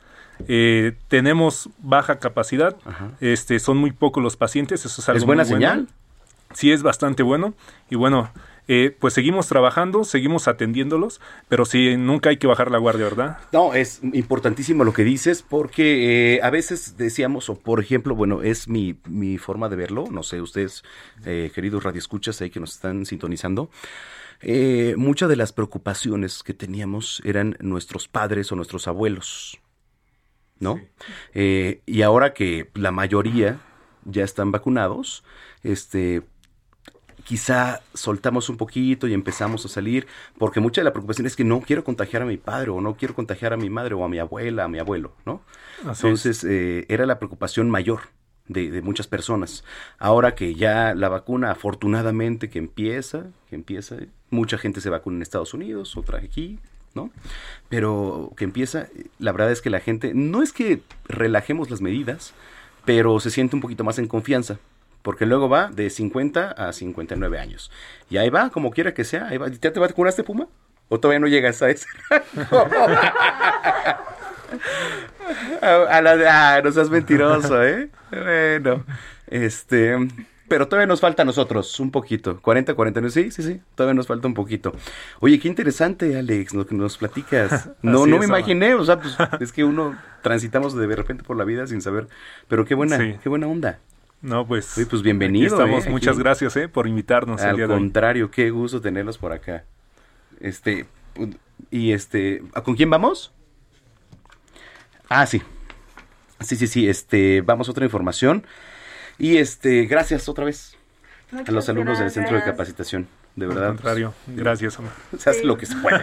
tenemos baja capacidad, este, son muy pocos los pacientes, eso es algo ¿Es buena señal? Sí es bastante bueno y bueno, eh, pues seguimos trabajando, seguimos atendiéndolos, pero sí, nunca hay que bajar la guardia, ¿verdad? No, es importantísimo lo que dices, porque eh, a veces decíamos, o por ejemplo, bueno, es mi, mi forma de verlo, no sé, ustedes, eh, queridos radioescuchas ahí que nos están sintonizando, muchas de las preocupaciones que teníamos eran nuestros padres o nuestros abuelos, ¿no? y ahora que la mayoría ya están vacunados, este, quizá soltamos un poquito y empezamos a salir, porque mucha de la preocupación es que no quiero contagiar a mi padre o no quiero contagiar a mi madre o a mi abuela, a mi abuelo, ¿no? Entonces eh, era la preocupación mayor. De, muchas personas. Ahora que ya la vacuna, afortunadamente que empieza, que empieza, mucha gente se vacuna en Estados Unidos, otra aquí, ¿no? Pero que empieza, la verdad es que la gente, no es que relajemos las medidas, pero se siente un poquito más en confianza porque luego va de 50 a 59 años. Y ahí va, como quiera que sea, ahí va. ¿Ya te vacunaste, Puma? ¿O todavía no llegas a ese? <laughs> a la de, ah, no seas mentiroso, ¿eh? Bueno, este, pero todavía nos falta a nosotros un poquito. 40, 49, sí, sí, sí, todavía nos falta un poquito. Oye, qué interesante, Alex, lo que nos platicas. No, no me imaginé, o sea, pues es que uno transitamos de repente por la vida sin saber, pero qué buena, qué buena onda. No, pues. pues bienvenido. estamos. ¿eh? Muchas gracias, eh, por invitarnos. Al contrario, qué gusto tenerlos por acá. Este, y este, ¿con quién vamos? Ah, sí. Sí, sí, sí, este, vamos a otra información. Y este, gracias otra vez a los alumnos del Centro de Capacitación. De verdad. Al contrario, gracias, hombre. <laughs> Se hace lo que se puede. <laughs>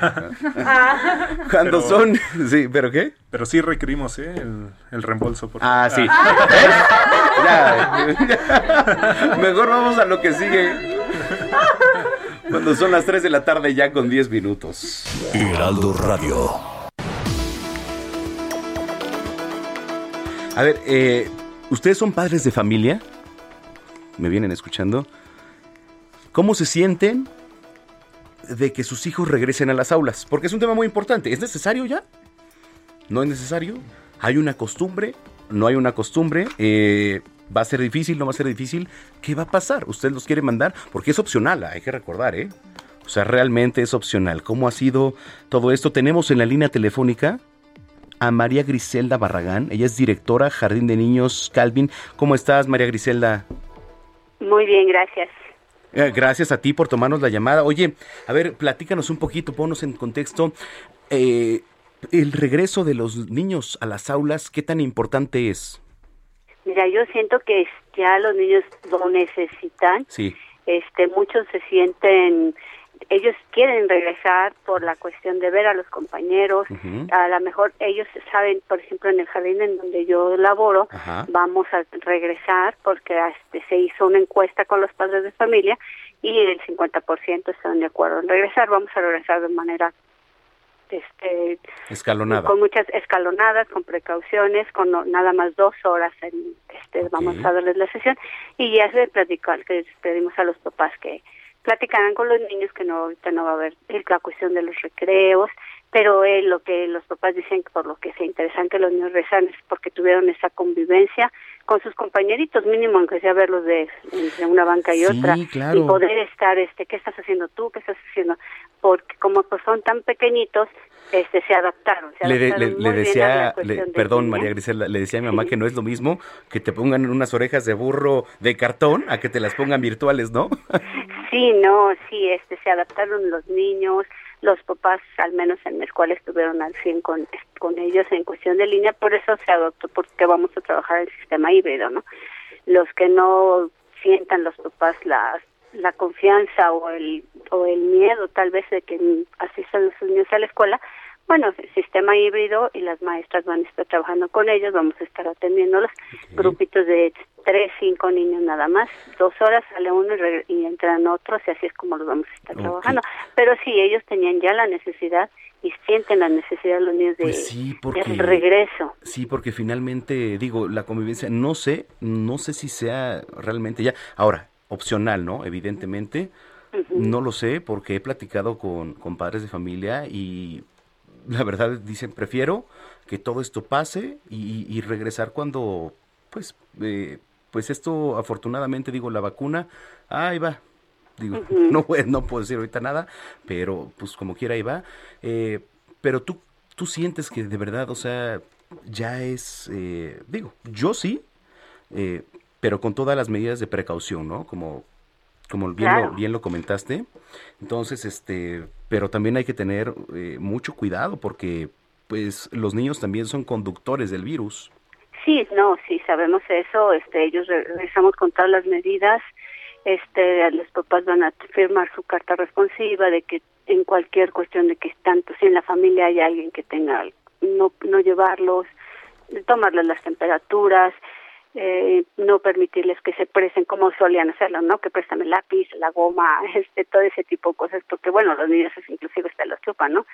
Cuando son. Sí, ¿pero qué? Pero sí requerimos ¿eh? el, reembolso. Por... Ah, sí. <laughs> Mejor vamos a lo que sigue. Cuando son las 3 de la tarde, ya con 10 minutos. Heraldo Radio. A ver, eh, ¿ustedes son padres de familia? ¿Me vienen escuchando? ¿Cómo se sienten de que sus hijos regresen a las aulas? Porque es un tema muy importante. ¿Es necesario ya? ¿No es necesario? ¿Hay una costumbre? ¿No hay una costumbre? Eh, ¿Va a ser difícil? ¿No va a ser difícil? ¿Qué va a pasar? ¿Usted los quiere mandar? Porque es opcional, hay que recordar, ¿eh? O sea, realmente es opcional. ¿Cómo ha sido todo esto? Tenemos en la línea telefónica a María Griselda Barragán. Ella es directora Jardín de Niños Calvin. ¿Cómo estás, María Griselda? Muy bien, gracias. Eh, gracias a ti por tomarnos la llamada. Oye, a ver, platícanos un poquito, ponnos en contexto. Eh, el regreso de los niños a las aulas, ¿qué tan importante es? Mira, yo siento que ya los niños lo necesitan. Sí. Este, muchos se sienten ellos quieren regresar por la cuestión de ver a los compañeros. A lo mejor ellos saben, por ejemplo, en el jardín en donde yo laboro, vamos a regresar porque este, se hizo una encuesta con los padres de familia y el 50% están de acuerdo en regresar. Vamos a regresar de manera este escalonada con muchas escalonadas con precauciones con nada más dos horas en, este vamos a darles la sesión y ya se platicar que pedimos a los papás que platicarán con los niños que no ahorita no va a haber la cuestión de los recreos, pero eh, lo que los papás dicen por lo que se interesan que los niños rezan es porque tuvieron esa convivencia con sus compañeritos, mínimo aunque sea verlos de, una banca y otra, y poder estar, este, ¿qué estás haciendo tú? ¿Qué estás haciendo? Porque como pues son tan pequeñitos, este, se adaptaron. le, decía, perdón María Grisela, le decía a mi mamá que no es lo mismo que te pongan unas orejas de burro de cartón a que te las pongan virtuales, ¿no? sí, no, sí, este, se adaptaron los niños, los papás, al menos en la escuela, estuvieron al fin con, con ellos en cuestión de línea, por eso se adoptó, porque vamos a trabajar el sistema híbrido, ¿no? Los que no sientan los papás la, la confianza o el, o el miedo tal vez de que asistan sus niños a la escuela, bueno, el sistema híbrido y las maestras van a estar trabajando con ellos, vamos a estar atendiéndolos, grupitos de tres, cinco niños nada más, dos horas sale uno y, entran otros y así es como los vamos a estar trabajando. Pero sí, ellos tenían ya la necesidad y sienten la necesidad los niños de, pues regreso. Sí, porque finalmente, digo, la convivencia, no sé, no sé si sea realmente ya, ahora, opcional, ¿no? Evidentemente, no lo sé porque he platicado con, con padres de familia y la verdad dicen, prefiero que todo esto pase y, regresar cuando, pues, eh, pues esto afortunadamente, digo, la vacuna, ahí va. Digo, <laughs> no, no puedo decir ahorita nada, pero pues como quiera ahí va. Eh, pero tú, tú sientes que de verdad, o sea, ya es, eh, digo, yo sí, pero con todas las medidas de precaución, ¿no? Como como bien, lo, bien lo comentaste. Entonces, este, pero también hay que tener eh, mucho cuidado porque pues los niños también son conductores del virus. Sí, no, sí, sabemos eso, este, ellos regresamos con todas las medidas, este los papás van a firmar su carta responsiva de que en cualquier cuestión de que tanto si en la familia hay alguien que tenga no no llevarlos tomarles las temperaturas eh, no permitirles que se presen como solían hacerlo, ¿no? Que prestan el lápiz, la goma, <laughs> este, todo ese tipo de cosas, porque bueno, los niños inclusive hasta los chupan, ¿no?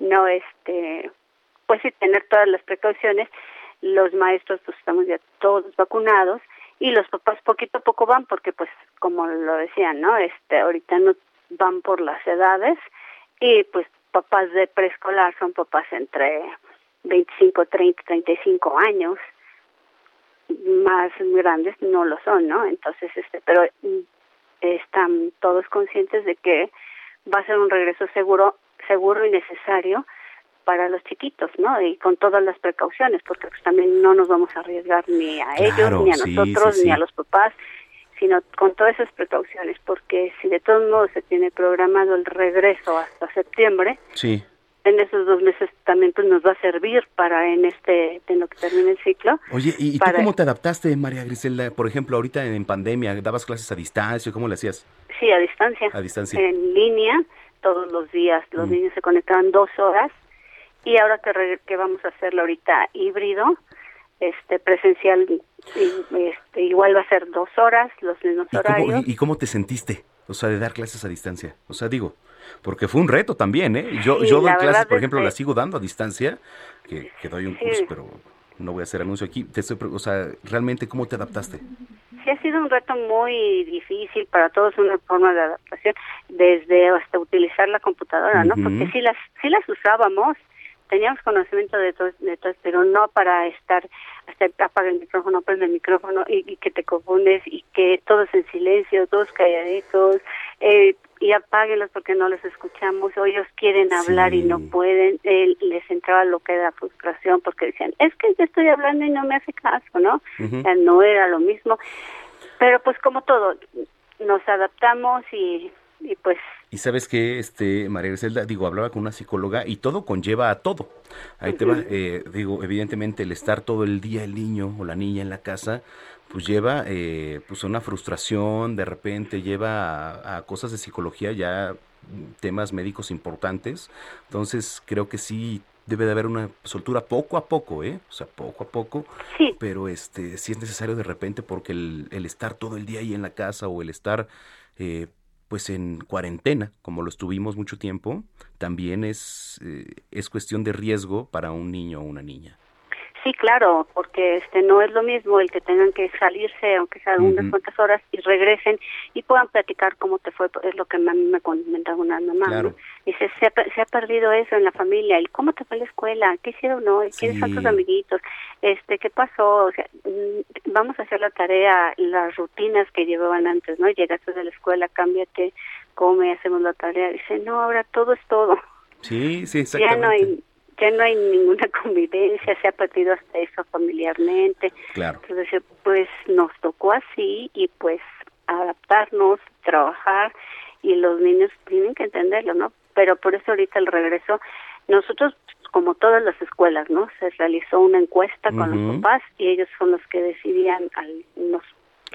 No, este, pues sí, tener todas las precauciones, los maestros pues estamos ya todos vacunados y los papás poquito a poco van porque pues como lo decían, ¿no? Este, ahorita no van por las edades y pues papás de preescolar son papás entre 25, 30, 35 años, más grandes no lo son, ¿no? Entonces, este, pero mm, están todos conscientes de que va a ser un regreso seguro, seguro y necesario para los chiquitos, ¿no? Y con todas las precauciones, porque pues también no nos vamos a arriesgar ni a ellos, ni a nosotros, ni a los papás, sino con todas esas precauciones, porque si de todos modos se tiene programado el regreso hasta septiembre, sí en esos dos meses también pues nos va a servir para en este en lo que termine el ciclo. Oye, ¿y, tú cómo te adaptaste, María Griselda? Por ejemplo, ahorita en pandemia, ¿dabas clases a distancia? ¿Cómo le hacías? Sí, a distancia. A distancia. En línea, todos los días. Los mm. niños se conectaban dos horas y ahora que, que vamos a hacerlo ahorita híbrido, este presencial este, igual va a ser dos horas, los mismos horarios. y, cómo te sentiste? O sea, de dar clases a distancia. O sea, digo, porque fue un reto también, ¿eh? Yo, yo doy clases, por ejemplo, las sigo dando a distancia, que, que doy un curso, pero no voy a hacer anuncio aquí. Te o sea, realmente, ¿cómo te adaptaste? Sí, ha sido un reto muy difícil para todos, una forma de adaptación, desde hasta utilizar la computadora, ¿no? Porque sí las, sí las usábamos, teníamos conocimiento de todo, de todo, pero no para estar hasta apaga el micrófono, prende el micrófono y, que te confundes y que todos en silencio, todos calladitos, eh, y apáguenlos porque no les escuchamos, o ellos quieren hablar y no pueden, eh, les entraba lo que era frustración porque decían, es que yo estoy hablando y no me hace caso, ¿no? no era lo mismo, pero pues como todo, nos adaptamos y, y pues y sabes que, este, María Griselda, digo, hablaba con una psicóloga y todo conlleva a todo. Ahí te va, eh, digo, evidentemente el estar todo el día el niño o la niña en la casa, pues lleva eh, pues una frustración, de repente lleva a, cosas de psicología ya temas médicos importantes. Entonces creo que sí debe de haber una soltura poco a poco, ¿eh? O sea, poco a poco. Sí. Pero este, sí es necesario de repente porque el, el estar todo el día ahí en la casa o el estar eh, pues en cuarentena, como lo estuvimos mucho tiempo, también es, eh, es cuestión de riesgo para un niño o una niña. Sí, claro, porque este no es lo mismo el que tengan que salirse, aunque sea unas cuantas horas, y regresen y puedan platicar cómo te fue, es lo que a mí me comentaba una mamá. Y se, se, ha, perdido eso en la familia, y cómo te fue la escuela, qué hicieron hoy, quiénes son tus amiguitos, este, qué pasó, o sea, mm, vamos a hacer la tarea, las rutinas que llevaban antes, ¿no? Llegaste de la escuela, cámbiate, come, hacemos la tarea. Dice, no, ahora todo es todo. Sí, sí, exactamente. Ya no hay ya no hay ninguna <laughs> convivencia, se ha perdido hasta eso familiarmente. Claro. Entonces, pues nos tocó así y pues adaptarnos, trabajar y los niños tienen que entenderlo, ¿no? Pero por eso ahorita el regreso, nosotros como todas las escuelas, ¿no? Se realizó una encuesta con los papás y ellos son los que decidían, al, nos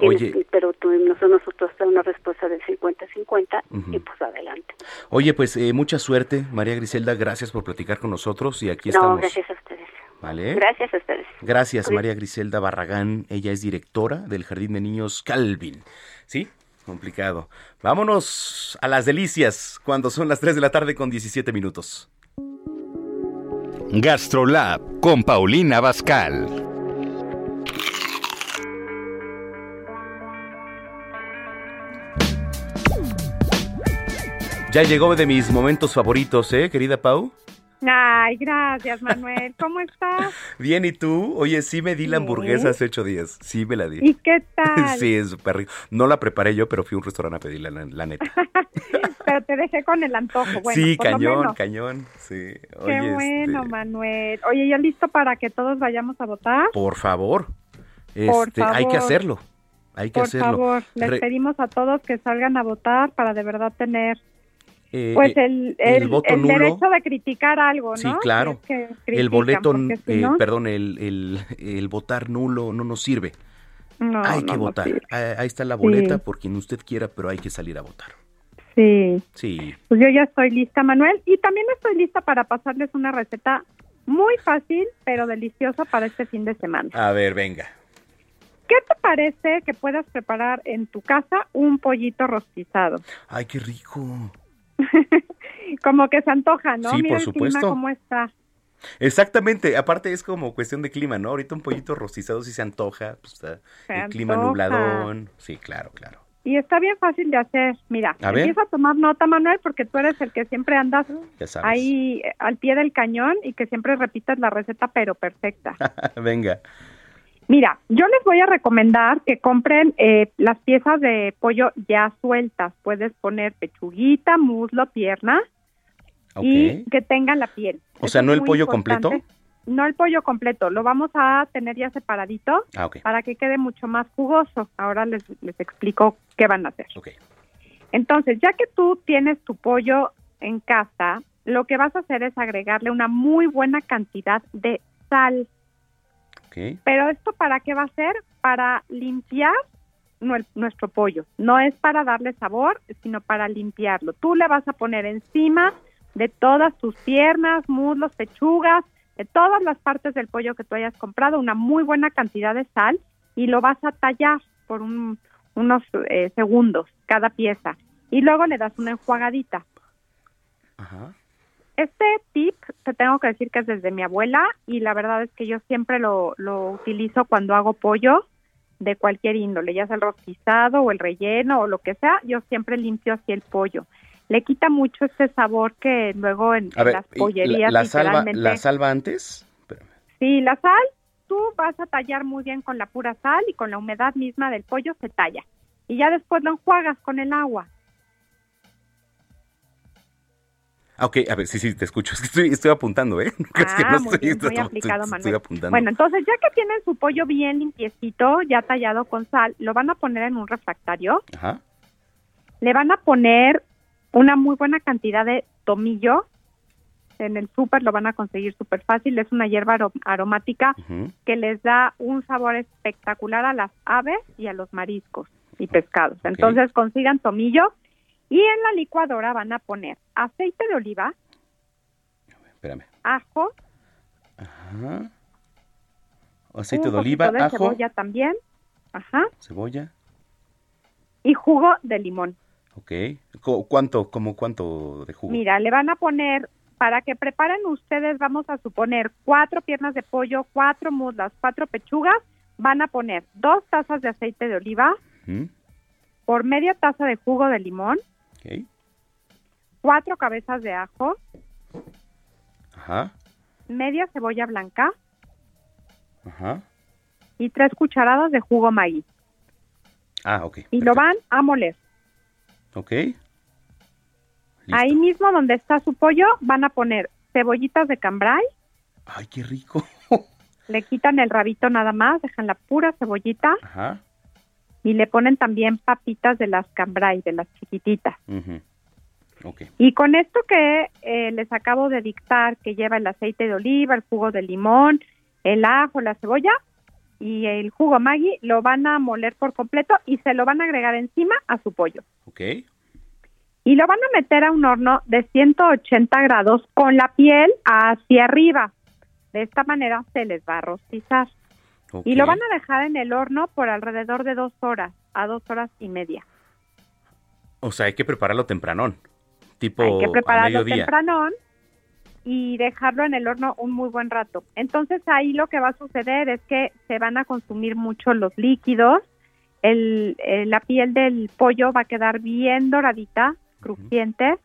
Oye, pero tuvimos nosotros una respuesta del 50-50 y pues adelante. Oye, pues eh, mucha suerte, María Griselda, gracias por platicar con nosotros y aquí estamos. No, gracias a ustedes. Vale. Gracias a ustedes. Gracias, María Griselda Barragán. Ella es directora del Jardín de Niños Calvin. ¿Sí? Complicado. Vámonos a las delicias cuando son las 3 de la tarde con 17 minutos. Gastrolab con Paulina Bascal. Ya llegó de mis momentos favoritos, ¿eh, querida Pau? Ay, gracias, Manuel. ¿Cómo estás? <laughs> Bien, ¿y tú? Oye, sí me di la hamburguesa hace ocho días. Sí me la di. ¿Y qué <laughs> tal? sí, es súper rico. No la preparé yo, pero fui a un restaurante a pedirla, la, neta. <laughs> pero te dejé con el antojo. Bueno, sí, cañón, cañón. Sí. qué bueno, este Manuel. Oye, ¿ya listo para que todos vayamos a votar? Por favor. Por este, Hay que hacerlo. Hay que hacerlo. Por favor, les pedimos a todos que salgan a votar para de verdad tener eh, pues el, el, derecho de criticar algo, ¿no? Sí, claro. el boleto, eh, perdón, el, el, votar nulo no nos sirve. hay que votar. Ahí está la boleta por quien usted quiera, pero hay que salir a votar. Sí. Sí. Pues yo ya estoy lista, Manuel, y también estoy lista para pasarles una receta muy fácil, pero deliciosa para este fin de semana. A ver, venga. ¿Qué te parece que puedas preparar en tu casa un pollito rostizado? Ay, qué rico. <laughs> como que se antoja, ¿no? Sí, Mira por el supuesto. clima cómo está. Exactamente, aparte es como cuestión de clima, ¿no? Ahorita un pollito rostizado sí se antoja, pues, está Se el clima nubladón. Sí, claro, claro. Y está bien fácil de hacer. Mira, A ver. empieza a tomar nota, Manuel, porque tú eres el que siempre andas ahí eh, al pie del cañón y que siempre repites la receta, pero perfecta. <laughs> venga. Mira, yo les voy a recomendar que compren eh, las piezas de pollo ya sueltas. Puedes poner pechuguita, muslo, pierna y que tengan la piel. O Eso sea, ¿no el pollo importante. completo? No el pollo completo, lo vamos a tener ya separadito Ah, para que quede mucho más jugoso. Ahora les, les explico qué van a hacer. Entonces, ya que tú tienes tu pollo en casa, lo que vas a hacer es agregarle una muy buena cantidad de sal. Pero esto para qué va a ser? Para limpiar nue- nuestro pollo. No es para darle sabor, sino para limpiarlo. Tú le vas a poner encima de todas tus piernas, muslos, pechugas, de todas las partes del pollo que tú hayas comprado, una muy buena cantidad de sal y lo vas a tallar por un- unos eh, segundos cada pieza. Y luego le das una enjuagadita. Ajá. Este tip te tengo que decir que es desde mi abuela y la verdad es que yo siempre lo, lo utilizo cuando hago pollo de cualquier índole, ya sea el rostizado o el relleno o lo que sea, yo siempre limpio así el pollo. Le quita mucho este sabor que luego en, A en ver, las pollerías la, la salva. ¿la salva antes? Sí, la sal, tú vas a tallar muy bien con la pura sal y con la humedad misma del pollo se talla. Y ya después lo enjuagas con el agua. Ok, a ver, sí, sí, te escucho. <laughs> Es que estoy, estoy apuntando, ¿eh? <laughs> Es que Ah, no muy estoy, bien, muy estoy- aplicado, estoy Manuel. apuntando. Bueno, entonces ya que tienen su pollo bien limpiecito, ya tallado con sal, lo van a poner en un refractario. Ajá. Le van a poner una muy buena cantidad de tomillo. En el súper lo van a conseguir súper fácil. Es una hierba aro- aromática que les da un sabor espectacular a las aves y a los mariscos y pescados. Entonces consigan tomillo y en la licuadora van a poner aceite de oliva, Espérame. ajo, Ajá. Aceite un de oliva, poquito de ajo, cebolla también, ajá, cebolla. y jugo de limón. Ok. Cu- ¿Cuánto, como cuánto de jugo? Mira, le van a poner, para que preparen ustedes, vamos a suponer cuatro piernas de pollo, cuatro muslas, cuatro pechugas, van a poner dos tazas de aceite de oliva por media taza de jugo de limón, ok. cuatro cabezas de ajo, Ajá. media cebolla blanca Ajá. y tres cucharadas de jugo maíz. Ah, ok. Y lo van a moler. Ok. Ahí mismo donde está su pollo van a poner cebollitas de cambray, Ay, qué rico. le quitan el rabito nada más, dejan la pura cebollita Ajá. Y le ponen también papitas de las cambray, de las chiquititas. Y con esto que eh, les acabo de dictar, que lleva el aceite de oliva, el jugo de limón, el ajo, la cebolla y el jugo Maggi, lo van a moler por completo y se lo van a agregar encima a su pollo. Ok. Y lo van a meter a un horno de 180 grados con la piel hacia arriba. De esta manera se les va a rostizar. Y lo van a dejar en el horno por alrededor de dos horas, a dos horas y media. O sea, hay que prepararlo tempranón. Tipo Hay que a prepararlo mediodía. tempranón y dejarlo en el horno un muy buen rato. Entonces ahí lo que va a suceder es que se van a consumir mucho los líquidos, el, eh, la piel del pollo va a quedar bien doradita, crujiente,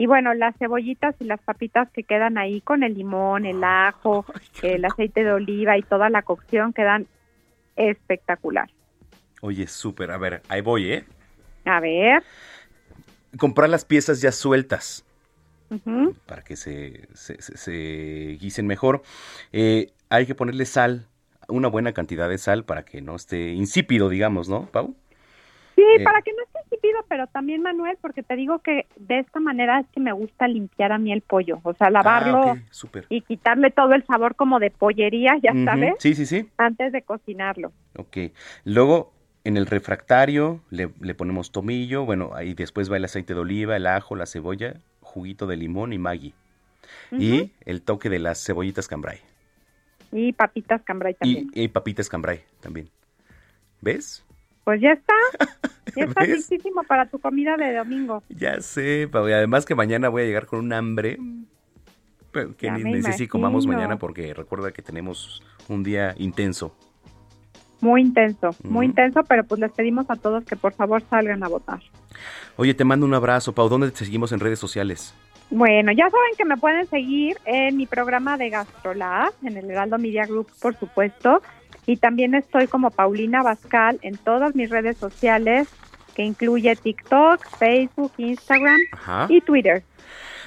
y bueno, las cebollitas y las papitas que quedan ahí con el limón, el ajo, <laughs> el aceite de oliva y toda la cocción quedan espectacular. Oye, súper. A ver, ahí voy, ¿eh? A ver. Comprar las piezas ya sueltas para que se, se, se- se guisen mejor. Eh, hay que ponerle sal, una buena cantidad de sal para que no esté insípido, digamos, ¿no, Pau? Sí, Eh. para que no pero también Manuel, porque te digo que de esta manera es que me gusta limpiar a mí el pollo, o sea, lavarlo ah, y quitarle todo el sabor como de pollería, ya sabes. Sí, sí, sí. Antes de cocinarlo. Ok. Luego, en el refractario le, ponemos tomillo, bueno, ahí después va el aceite de oliva, el ajo, la cebolla, juguito de limón y maggi. Y el toque de las cebollitas cambray. Y papitas cambray también. Y, papitas cambray también. ¿Ves? Pues ya está. <laughs> Ya está listísimo para tu comida de domingo. Ya sé, Pau. Y además que mañana voy a llegar con un hambre. Que ni sé si comamos mañana porque recuerda que tenemos un día intenso. Muy intenso, muy intenso, pero pues les pedimos a todos que por favor salgan a votar. Oye, te mando un abrazo, Pau. ¿Dónde te seguimos en redes sociales? Bueno, ya saben que me pueden seguir en mi programa de GastroLab, en el Heraldo Media Group, por supuesto. Y también estoy como Paulina Bascal en todas mis redes sociales, que incluye TikTok, Facebook, Instagram y Twitter.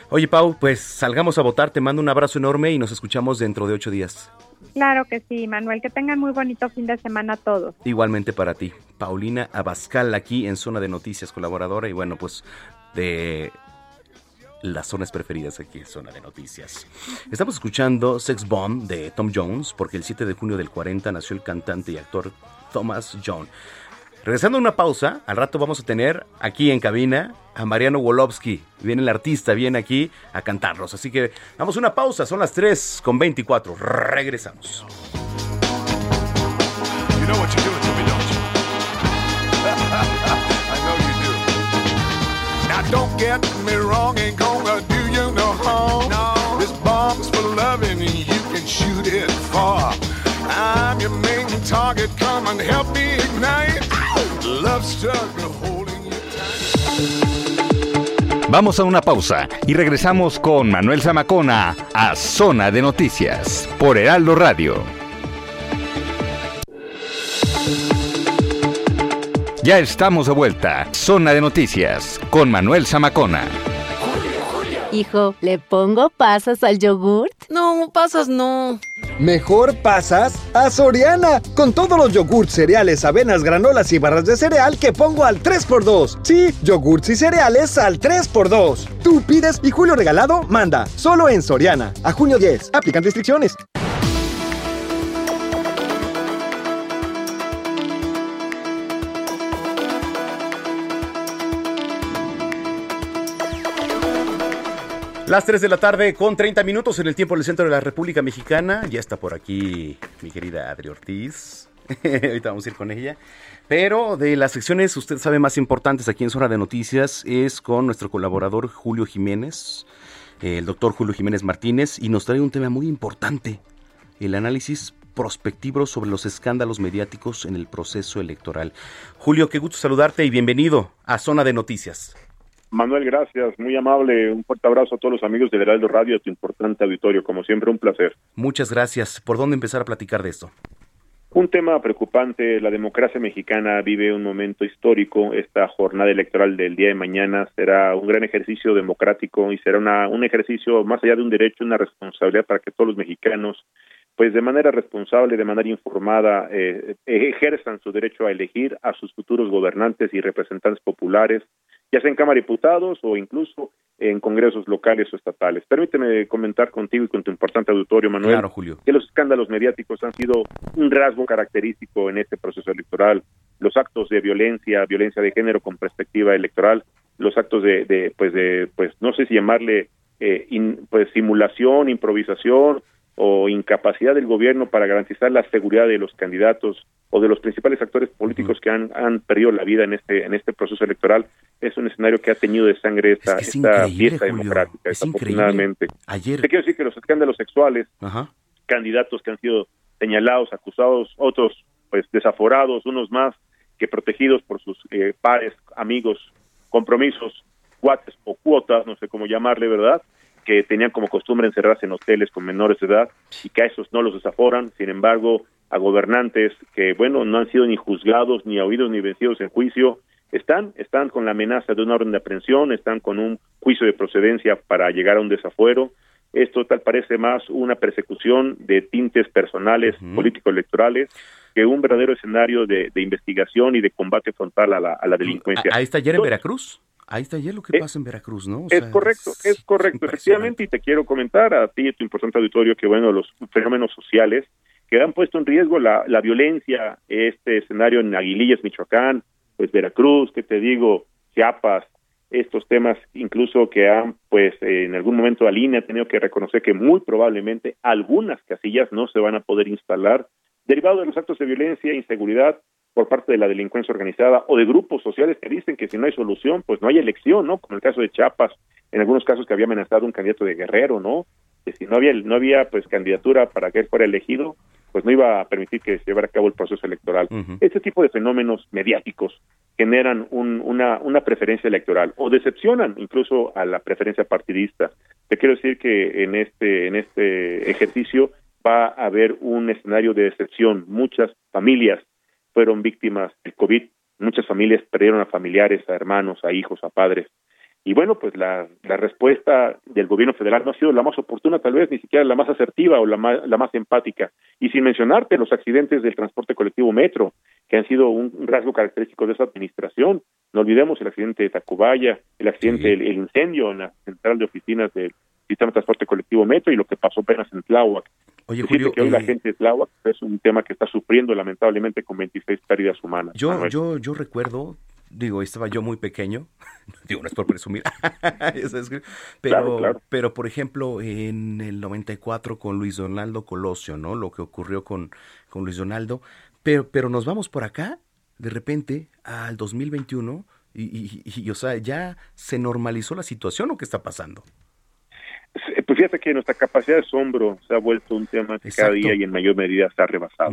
Oye, Pau, pues salgamos a votar. Te mando un abrazo enorme y nos escuchamos dentro de ocho días. Claro que sí, Manuel. Que tengan muy bonito fin de semana todos. Igualmente para ti. Paulina Abascal aquí en Zona de Noticias, colaboradora y bueno, pues de las zonas preferidas aquí en Zona de Noticias. Estamos escuchando Sex Bomb de Tom Jones porque el 7 de junio del 40 nació el cantante y actor Thomas John. Regresando a una pausa, al rato vamos a tener aquí en cabina a Mariano Wolowski. Viene el artista, viene aquí a cantarlos. Así que vamos a una pausa, son las 3 con 24. Regresamos. Get me wrong, ain't gonna do you no harm. No. This bomb's for loving and you can shoot it far. I'm your main target, come and help me ignite. Love struggle holding you tight. Vamos a una pausa y regresamos con Manuel Zamacona a Zona de Noticias por Heraldo Radio. Ya estamos de vuelta. Zona de Noticias con Manuel Zamacona. Hijo, ¿le pongo pasas al yogurt? No, pasas no. Mejor pasas a Soriana. Con todos los yogurts, cereales, avenas, granolas y barras de cereal que pongo al 3x2. Sí, yogurts y cereales al 3x2. Tú pides y Julio Regalado manda. Solo en Soriana. A junio 10. Aplican restricciones. Las 3 de la tarde con 30 minutos en el tiempo del centro de la República Mexicana. Ya está por aquí mi querida Adri Ortiz. <laughs> Ahorita vamos a ir con ella. Pero de las secciones, usted sabe, más importantes aquí en Zona de Noticias es con nuestro colaborador Julio Jiménez, el doctor Julio Jiménez Martínez, y nos trae un tema muy importante, el análisis prospectivo sobre los escándalos mediáticos en el proceso electoral. Julio, qué gusto saludarte y bienvenido a Zona de Noticias. Manuel, gracias, muy amable. Un fuerte abrazo a todos los amigos de Heraldo Radio, a tu importante auditorio. Como siempre, un placer. Muchas gracias. ¿Por dónde empezar a platicar de esto? Un tema preocupante. La democracia mexicana vive un momento histórico. Esta jornada electoral del día de mañana será un gran ejercicio democrático y será una, un ejercicio más allá de un derecho, una responsabilidad para que todos los mexicanos pues de manera responsable, de manera informada, eh, ejerzan su derecho a elegir a sus futuros gobernantes y representantes populares ya sea en Cámara de Diputados o incluso en congresos locales o estatales. Permíteme comentar contigo y con tu importante auditorio, Manuel, que los escándalos mediáticos han sido un rasgo característico en este proceso electoral. Los actos de violencia, violencia de género con perspectiva electoral, los actos de, de pues, de, pues, no sé si llamarle, eh, pues, simulación, improvisación o incapacidad del gobierno para garantizar la seguridad de los candidatos o de los principales actores políticos que han, han perdido la vida en este en este proceso electoral es un escenario que ha tenido de sangre esta, esta fiesta democrática, desafortunadamente. Ayer... Te quiero decir que los escándalos sexuales, candidatos que han sido señalados, acusados, otros pues desaforados, unos más que protegidos por sus eh, pares, amigos, compromisos, cuates o cuotas, no sé cómo llamarle, ¿verdad? Que tenían como costumbre encerrarse en hoteles con menores de edad y que a esos no los desaforan, sin embargo, a gobernantes que, bueno, no han sido ni juzgados, ni oídos, ni vencidos en juicio, están, están con la amenaza de una orden de aprehensión, están con un juicio de procedencia para llegar a un desafuero. Esto tal parece más una persecución de tintes personales, político-electorales, que un verdadero escenario de, investigación y de combate frontal a la, a la delincuencia. Ahí está ayer en Veracruz. Ahí está ayer lo que eh, pasa en Veracruz, ¿no? es correcto, es, correcto, efectivamente, y te quiero comentar a ti y a tu importante auditorio que, bueno, los fenómenos sociales que han puesto en riesgo la, la violencia, este escenario en Aguilillas, Michoacán, pues Veracruz, que te digo, Chiapas, estos temas incluso que han, pues en algún momento la línea ha tenido que reconocer que muy probablemente algunas casillas no se van a poder instalar, derivado de los actos de violencia e inseguridad por parte de la delincuencia organizada o de grupos sociales que dicen que si no hay solución, pues no hay elección, ¿no? Como el caso de Chiapas, en algunos casos que había amenazado un candidato de Guerrero, ¿no? Que si no había no había pues candidatura para que él fuera elegido, pues no iba a permitir que se llevara a cabo el proceso electoral. Este tipo de fenómenos mediáticos generan una, una preferencia electoral o decepcionan incluso a la preferencia partidista. Te quiero decir que en este, en este ejercicio va a haber un escenario de decepción. Muchas familias fueron víctimas del COVID, muchas familias perdieron a familiares, a hermanos, a hijos, a padres. Y bueno, pues la, la respuesta del gobierno federal no ha sido la más oportuna, tal vez ni siquiera la más asertiva o la más, la más empática. Y sin mencionarte los accidentes del transporte colectivo metro, que han sido un rasgo característico de esa administración. No olvidemos el accidente de Tacubaya, el accidente, el, incendio en la central de oficinas del sistema de transporte colectivo metro y lo que pasó apenas en Tláhuac. Oye, Julio, que hoy la eh, gente de Tláhuac es un tema que está sufriendo lamentablemente con 26 pérdidas humanas. Yo, yo, yo recuerdo digo, estaba yo muy pequeño, <laughs> digo, no es por presumir, <laughs> pero, pero por ejemplo, en el 94 con Luis Donaldo Colosio, ¿no? Lo que ocurrió con, con Luis Donaldo, pero, pero nos vamos por acá, de repente, al 2021, y, y, y, o sea, ya se normalizó la situación o qué está pasando. Pues fíjate que nuestra capacidad de asombro se ha vuelto un tema que cada día y en mayor medida se ha rebasado.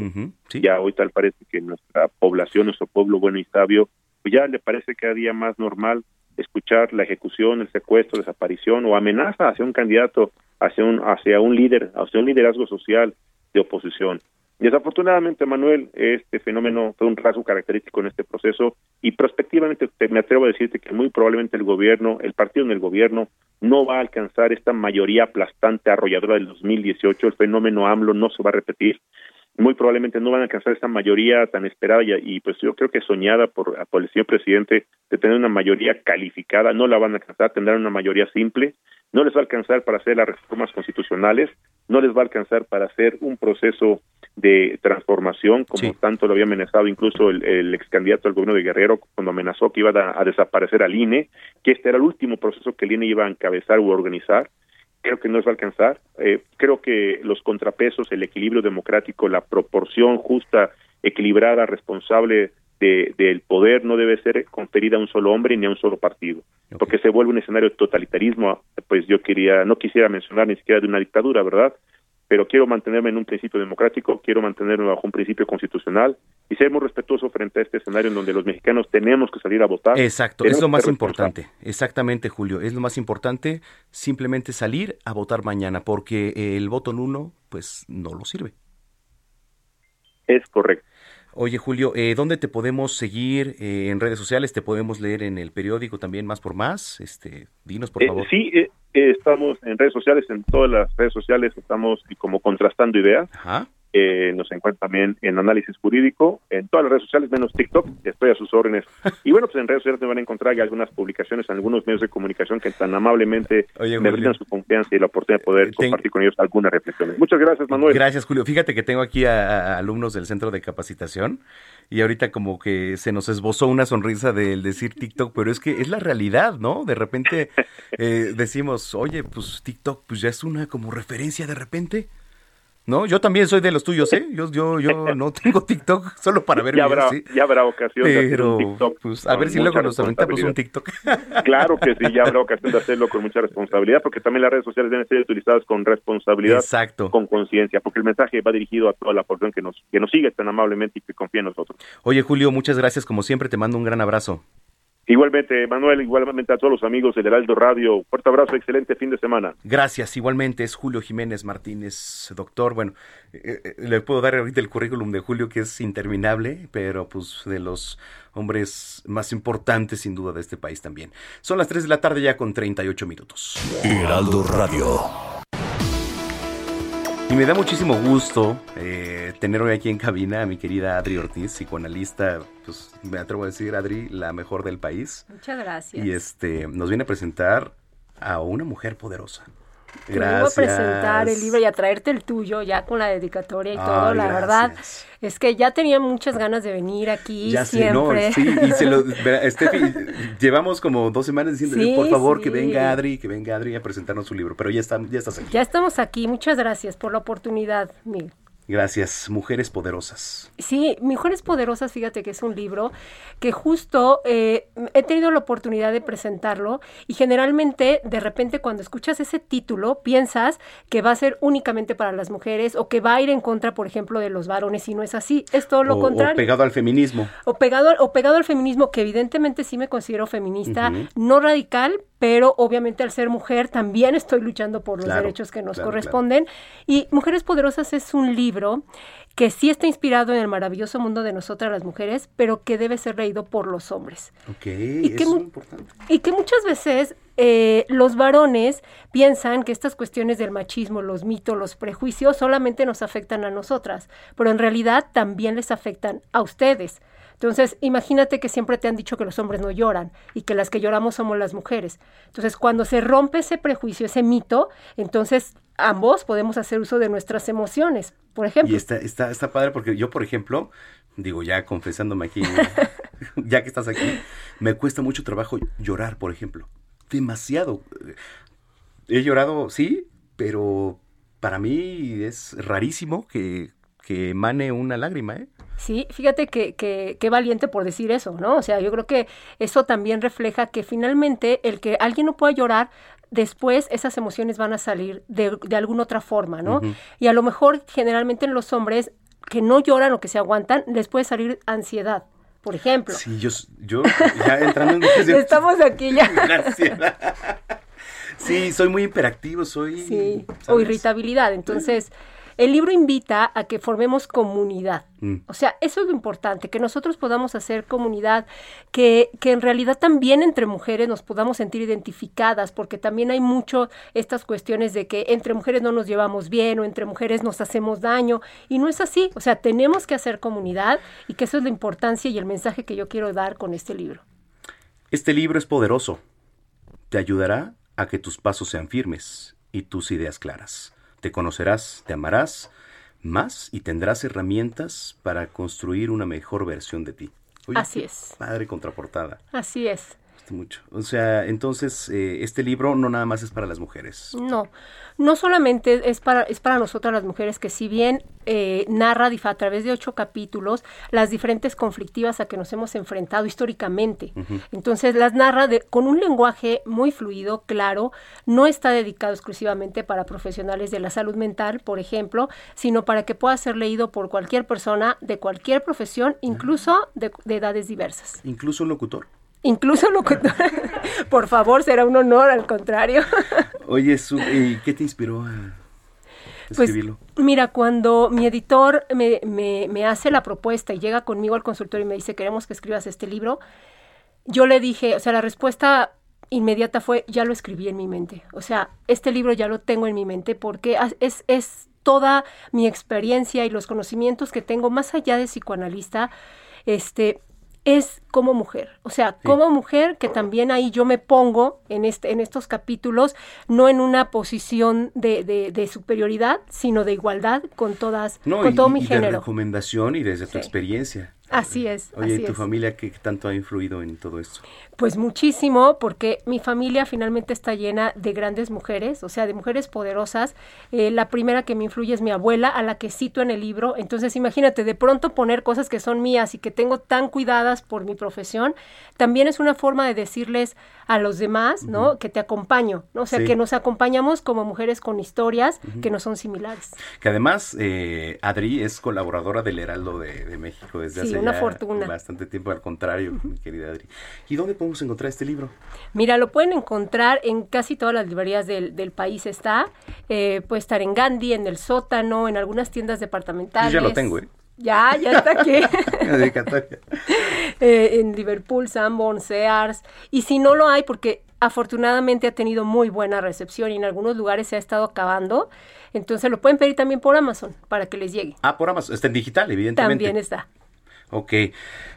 Ya hoy tal parece que nuestra población, nuestro pueblo bueno y sabio, pues ya le parece cada día más normal escuchar la ejecución, el secuestro, desaparición o amenaza hacia un candidato, hacia un, hacia un líder, hacia un liderazgo social de oposición. Desafortunadamente, Manuel, este fenómeno fue un rasgo característico en este proceso y prospectivamente me atrevo a decirte que muy probablemente el gobierno, el partido en el gobierno, no va a alcanzar esta mayoría aplastante arrolladora del 2018. El fenómeno AMLO no se va a repetir muy probablemente no van a alcanzar esa mayoría tan esperada y, pues yo creo que soñada por, por, el señor presidente de tener una mayoría calificada, no la van a alcanzar, tendrán una mayoría simple, no les va a alcanzar para hacer las reformas constitucionales, no les va a alcanzar para hacer un proceso de transformación, como tanto lo había amenazado incluso el, ex candidato al gobierno de Guerrero cuando amenazó que iba a, a desaparecer al INE, que este era el último proceso que el INE iba a encabezar u organizar creo que no les va a alcanzar. Eh, creo que los contrapesos, el equilibrio democrático, la proporción justa, equilibrada, responsable de, del poder no debe ser conferida a un solo hombre ni a un solo partido, porque se vuelve un escenario de totalitarismo, pues yo quería, no quisiera mencionar ni siquiera de una dictadura, ¿verdad? Pero quiero mantenerme en un principio democrático, quiero mantenerme bajo un principio constitucional y ser muy respetuoso frente a este escenario en donde los mexicanos tenemos que salir a votar. Exacto, es lo más importante. Exactamente, Julio, es lo más importante simplemente salir a votar mañana, porque el voto nulo, pues no lo sirve. Es correcto. Oye, Julio, eh, ¿dónde te podemos seguir eh, en redes sociales? ¿Te podemos leer en el periódico también más por más? Este, dinos, por eh, favor. Sí, estamos en redes sociales, en todas las redes sociales estamos como contrastando ideas. Eh, nos encuentra también en análisis jurídico, en todas las redes sociales, menos TikTok, estoy a sus órdenes. <laughs> Y bueno, pues en redes sociales me van a encontrar algunas publicaciones en algunos medios de comunicación que tan amablemente me brindan su confianza y la oportunidad de poder compartir con ellos algunas reflexiones. Muchas gracias, Manuel. Gracias, Julio. Fíjate que tengo aquí a, alumnos del centro de capacitación y ahorita como que se nos esbozó una sonrisa del decir TikTok, pero es que es la realidad, ¿no? De repente <laughs> eh, decimos, oye, pues TikTok pues ya es una como referencia de repente. No, yo también soy de los tuyos, ¿eh? Yo, yo, yo no <laughs> tengo TikTok solo para ver ya habrá, Ya habrá ocasión de hacer un TikTok. Pues, a ver si luego nos aventamos un TikTok. <laughs> Claro que sí, ya habrá ocasión de hacerlo con mucha responsabilidad, porque también las redes sociales deben ser utilizadas con responsabilidad, Exacto. con conciencia, porque el mensaje va dirigido a toda la población que nos, que nos sigue tan amablemente y que confía en nosotros. Oye, Julio, muchas gracias. Como siempre, te mando un gran abrazo. Igualmente, Manuel, igualmente a todos los amigos del Heraldo Radio. Fuerte abrazo, excelente fin de semana. Gracias, igualmente es Julio Jiménez Martínez, doctor. Bueno, eh, eh, le puedo dar ahorita el currículum de Julio que es interminable, pero pues de los hombres más importantes sin duda de este país también. Son las 3 de la tarde ya con 38 minutos. Heraldo Radio. Y me da muchísimo gusto eh, tener hoy aquí en cabina a mi querida Adri Ortiz, psicoanalista, pues me atrevo a decir, Adri, la mejor del país. Muchas gracias. Y este nos viene a presentar a una mujer poderosa. Gracias. Te a presentar el libro y a traerte el tuyo ya con la dedicatoria y todo, la verdad. Es que ya tenía muchas ganas de venir aquí ya siempre. sí, y se lo, <laughs> llevamos como dos semanas diciendo, por favor, que venga Adri, que venga Adri a presentarnos su libro, pero ya, está, ya estás aquí. Ya estamos aquí, muchas gracias por la oportunidad, Mil. Gracias, Mujeres Poderosas. Sí, Mujeres Poderosas, fíjate que es un libro que justo eh, he tenido la oportunidad de presentarlo y generalmente de repente cuando escuchas ese título piensas que va a ser únicamente para las mujeres o que va a ir en contra, por ejemplo, de los varones y no es así, es todo lo contrario. O pegado al feminismo. O pegado, o pegado al feminismo, que evidentemente sí me considero feminista, no radical, pero obviamente al ser mujer también estoy luchando por los derechos que nos corresponden. Y Mujeres Poderosas es un libro que sí está inspirado en el maravilloso mundo de nosotras las mujeres, pero que debe ser leído por los hombres. Ok, y que, importante. Y que muchas veces eh, los varones piensan que estas cuestiones del machismo, los mitos, los prejuicios solamente nos afectan a nosotras, pero en realidad también les afectan a ustedes. Entonces, imagínate que siempre te han dicho que los hombres no lloran y que las que lloramos somos las mujeres. Entonces, cuando se rompe ese prejuicio, ese mito, entonces ambos podemos hacer uso de nuestras emociones, por ejemplo. Y está, está, está padre porque yo, por ejemplo, digo ya confesándome aquí, <laughs> ya que estás aquí, me cuesta mucho trabajo llorar, por ejemplo. Demasiado. He llorado, sí, pero para mí es rarísimo que, que emane una lágrima, ¿eh? Sí, fíjate que, que, valiente por decir eso, ¿no? O sea, yo creo que eso también refleja que finalmente el que alguien no pueda llorar, después esas emociones van a salir de, de alguna otra forma, ¿no? Y a lo mejor generalmente en los hombres que no lloran o que se aguantan, les puede salir ansiedad, por ejemplo. Sí, yo, yo ya entrando en... <laughs> Estamos aquí ya. <laughs> Sí, soy muy hiperactivo, soy... Sí, o irritabilidad, entonces... El libro invita a que formemos comunidad. Mm. O sea, eso es lo importante, que nosotros podamos hacer comunidad, que, que en realidad también entre mujeres nos podamos sentir identificadas, porque también hay mucho estas cuestiones de que entre mujeres no nos llevamos bien o entre mujeres nos hacemos daño, y no es así. O sea, tenemos que hacer comunidad y que eso es la importancia y el mensaje que yo quiero dar con este libro. Este libro es poderoso. Te ayudará a que tus pasos sean firmes y tus ideas claras. Te conocerás, te amarás más y tendrás herramientas para construir una mejor versión de ti. Así es. Padre contraportada. Así es mucho. O sea, entonces, eh, este libro no nada más es para las mujeres. No, no solamente es para, es para nosotras las mujeres, que si bien eh, narra a través de ocho capítulos las diferentes conflictivas a que nos hemos enfrentado históricamente. Entonces, las narra con un lenguaje muy fluido, claro, no está dedicado exclusivamente para profesionales de la salud mental, por ejemplo, sino para que pueda ser leído por cualquier persona de cualquier profesión, incluso de, de edades diversas. Incluso un locutor. Incluso lo que... <laughs> Por favor, será un honor, al contrario. <laughs> Oye, ¿y qué te inspiró a pues, escribirlo? mira, cuando mi editor me, me, hace la propuesta y llega conmigo al consultorio y me dice, queremos que escribas este libro, yo le dije, o sea, la respuesta inmediata fue, ya lo escribí en mi mente. O sea, este libro ya lo tengo en mi mente porque es, es toda mi experiencia y los conocimientos que tengo más allá de psicoanalista, este, es como mujer, o sea, como mujer que también ahí yo me pongo en, este, en estos capítulos, no en una posición de, de, superioridad, sino de igualdad con todas, con todo mi género. De recomendación y desde tu experiencia. Así es. Oye, ¿y tu familia qué tanto ha influido en todo esto? Pues muchísimo, porque mi familia finalmente está llena de grandes mujeres, o sea, de mujeres poderosas. Eh, la primera que me influye es mi abuela, a la que cito en el libro. Entonces, imagínate, de pronto poner cosas que son mías y que tengo tan cuidadas por mi profesión, también es una forma de decirles a los demás, ¿no? Que te acompaño, ¿no? O sea, que nos acompañamos como mujeres con historias que no son similares. Que además, eh, Adri es colaboradora del Heraldo de, México desde hace una fortuna. bastante tiempo, al contrario, mi querida Adri. ¿Y dónde podemos encontrar este libro? Mira, lo pueden encontrar en casi todas las librerías del, del país está. Eh, puede estar en Gandhi, en el sótano, en algunas tiendas departamentales. Yo ya lo tengo, ¿eh? Ya, ya está aquí. <laughs> <laughs> eh, en Liverpool, Sanborn, Sears. Y si no lo hay, porque afortunadamente ha tenido muy buena recepción y en algunos lugares se ha estado acabando. Entonces lo pueden pedir también por Amazon para que les llegue. Ah, por Amazon. Está en digital, evidentemente. También está. Ok.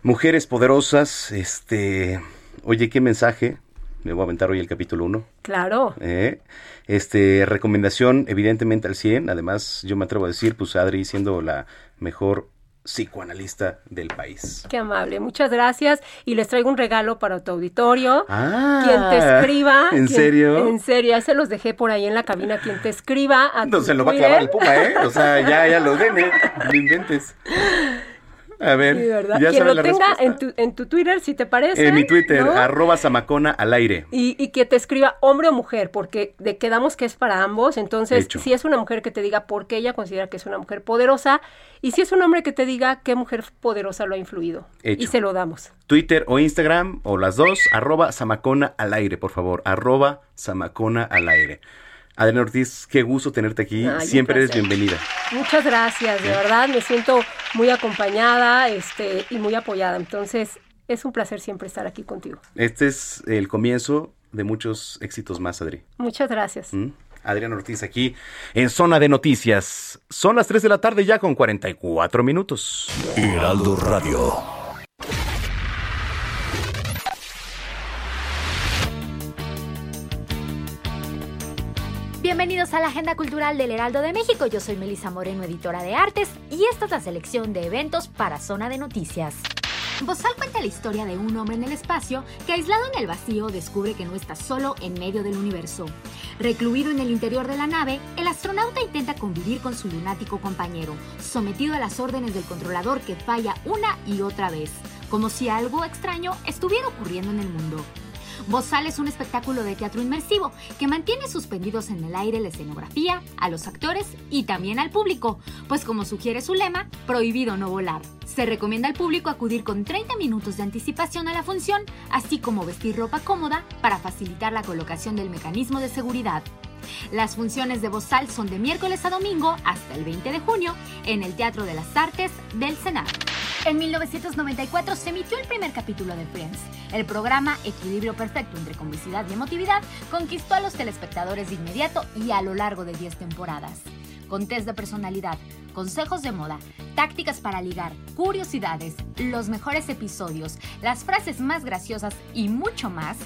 Mujeres poderosas, este... Oye, ¿qué mensaje? Me voy a aventar hoy el capítulo 1. Claro. ¿Eh? Este, recomendación evidentemente al 100. Además, yo me atrevo a decir, pues Adri siendo la mejor psicoanalista del país. Qué amable, muchas gracias. Y les traigo un regalo para tu auditorio. Ah, quien te escriba. ¿En serio? En serio, ya se los dejé por ahí en la cabina. Quien te escriba. no se lo va a clavar el puma, ¿eh? O sea, ya, ya lo den, ¿eh? No inventes. A ver, ya Quien lo tenga en tu, en tu, Twitter, si te parece. En mi Twitter, arroba Samacona al aire. Y, y, que te escriba hombre o mujer, porque de, quedamos que es para ambos. Entonces, si es una mujer que te diga por qué ella considera que es una mujer poderosa, y si es un hombre que te diga qué mujer poderosa lo ha influido. Y se lo damos. Twitter o Instagram, o las dos, arroba Samacona al aire, por favor. Arroba Samacona al aire. Adriana Ortiz, qué gusto tenerte aquí. Siempre eres bienvenida. Muchas gracias, de verdad me siento muy acompañada este, y muy apoyada. Entonces, es un placer siempre estar aquí contigo. Este es el comienzo de muchos éxitos más, Adri. Muchas gracias. ¿Mm? Adriana Ortiz aquí en Zona de Noticias. Son las 3 de la tarde ya con 44 minutos. Heraldo Radio. Bienvenidos a la Agenda Cultural del Heraldo de México. Yo soy Melisa Moreno, editora de artes, y esta es la selección de eventos para Zona de Noticias. Bozal cuenta la historia de un hombre en el espacio que aislado en el vacío descubre que no está solo en medio del universo. Recluido en el interior de la nave, el astronauta intenta convivir con su lunático compañero, sometido a las órdenes del controlador que falla una y otra vez, como si algo extraño estuviera ocurriendo en el mundo. Bozal es un espectáculo de teatro inmersivo que mantiene suspendidos en el aire la escenografía, a los actores y también al público, pues como sugiere su lema, prohibido no volar. Se recomienda al público acudir con 30 minutos de anticipación a la función, así como vestir ropa cómoda para facilitar la colocación del mecanismo de seguridad. Las funciones de Bozal son de miércoles a domingo hasta el 20 de junio en el Teatro de las Artes del Senado. En 1994 se emitió el primer capítulo de Friends. El programa Equilibrio Perfecto entre comicidad y emotividad conquistó a los telespectadores de inmediato y a lo largo de 10 temporadas. Con test de personalidad, consejos de moda, tácticas para ligar, curiosidades, los mejores episodios, las frases más graciosas y mucho más,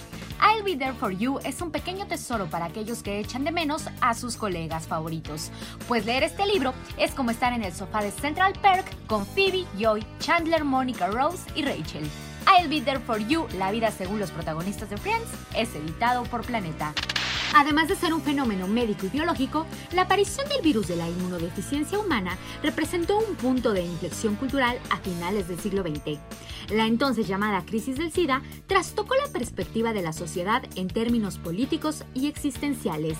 I'll Be There For You es un pequeño tesoro para aquellos que echan de menos a sus colegas favoritos. Pues leer este libro es como estar en el sofá de Central Perk con Phoebe, Joy, Chandler, Monica, Rose y Rachel. I'll Be There For You, la vida según los protagonistas de Friends, es editado por Planeta. Además de ser un fenómeno médico y biológico, la aparición del virus de la inmunodeficiencia humana representó un punto de inflexión cultural a finales del siglo XX. La entonces llamada crisis del SIDA trastocó la perspectiva de la sociedad en términos políticos y existenciales.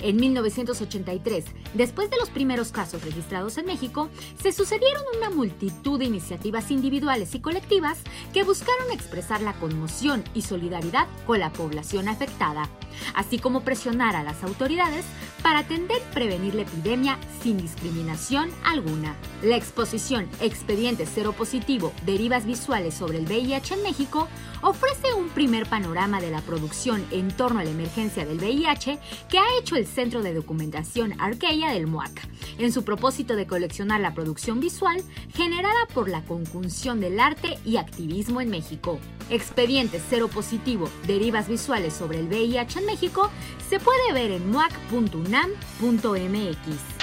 En 1983, después de los primeros casos registrados en México, se sucedieron una multitud de iniciativas individuales y colectivas que buscaron expresar la conmoción y solidaridad con la población afectada, así como presionar a las autoridades para atender y prevenir la epidemia sin discriminación alguna. La exposición Expediente Cero Positivo, Derivas Visuales sobre el VIH en México ofrece un primer panorama de la producción en torno a la emergencia del VIH que ha hecho el Centro de Documentación Arqueya del MUAC, en su propósito de coleccionar la producción visual generada por la conjunción del arte y activismo en México. Expediente Cero Positivo, Derivas Visuales sobre el VIH en México se puede ver en muac.unam.mx.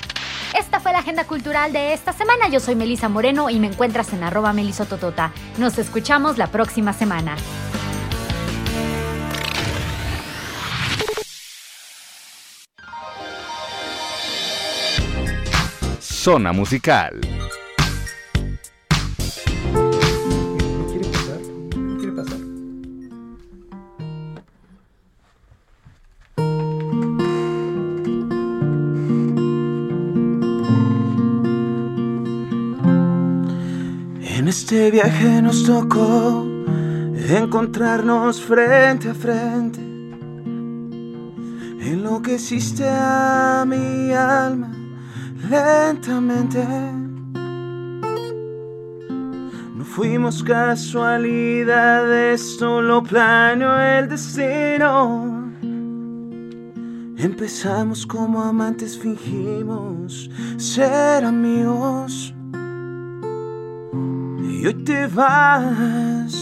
Esta fue la agenda cultural de esta semana. Yo soy Melisa Moreno y me encuentras en arroba melisototota. Nos escuchamos la próxima semana. Zona Musical. Viaje nos tocó encontrarnos frente a frente. Enloqueciste a mi alma lentamente. fuimos casualidad, esto lo planeó el destino. Empezamos como amantes, fingimos ser amigos. Y hoy te vas,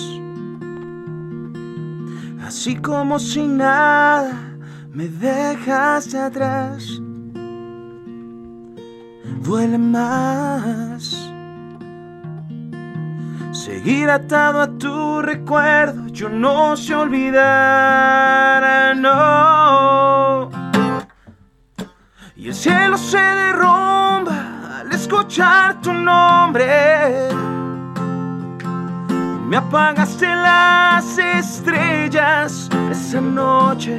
así como si nada, me dejas atrás. Duele más seguir atado a tu recuerdo. Yo no sé olvidar, no y el cielo se derrumba al escuchar tu nombre. Me apagaste las estrellas esa noche.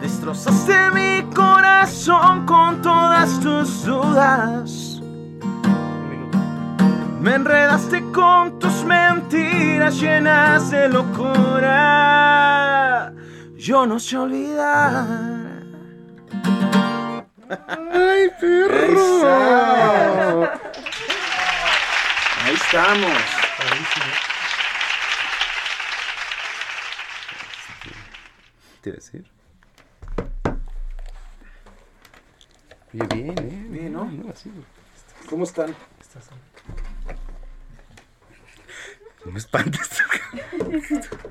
Destrozaste mi corazón con todas tus dudas. Me enredaste con tus mentiras llenas de locura. Yo no sé olvidar. ¡Ay, perro! Ahí estamos. ¿Te iba a decir? Oye, bien, ¿eh? Bien, ¿no? no así, ¿Cómo están? No me espantes. <laughs>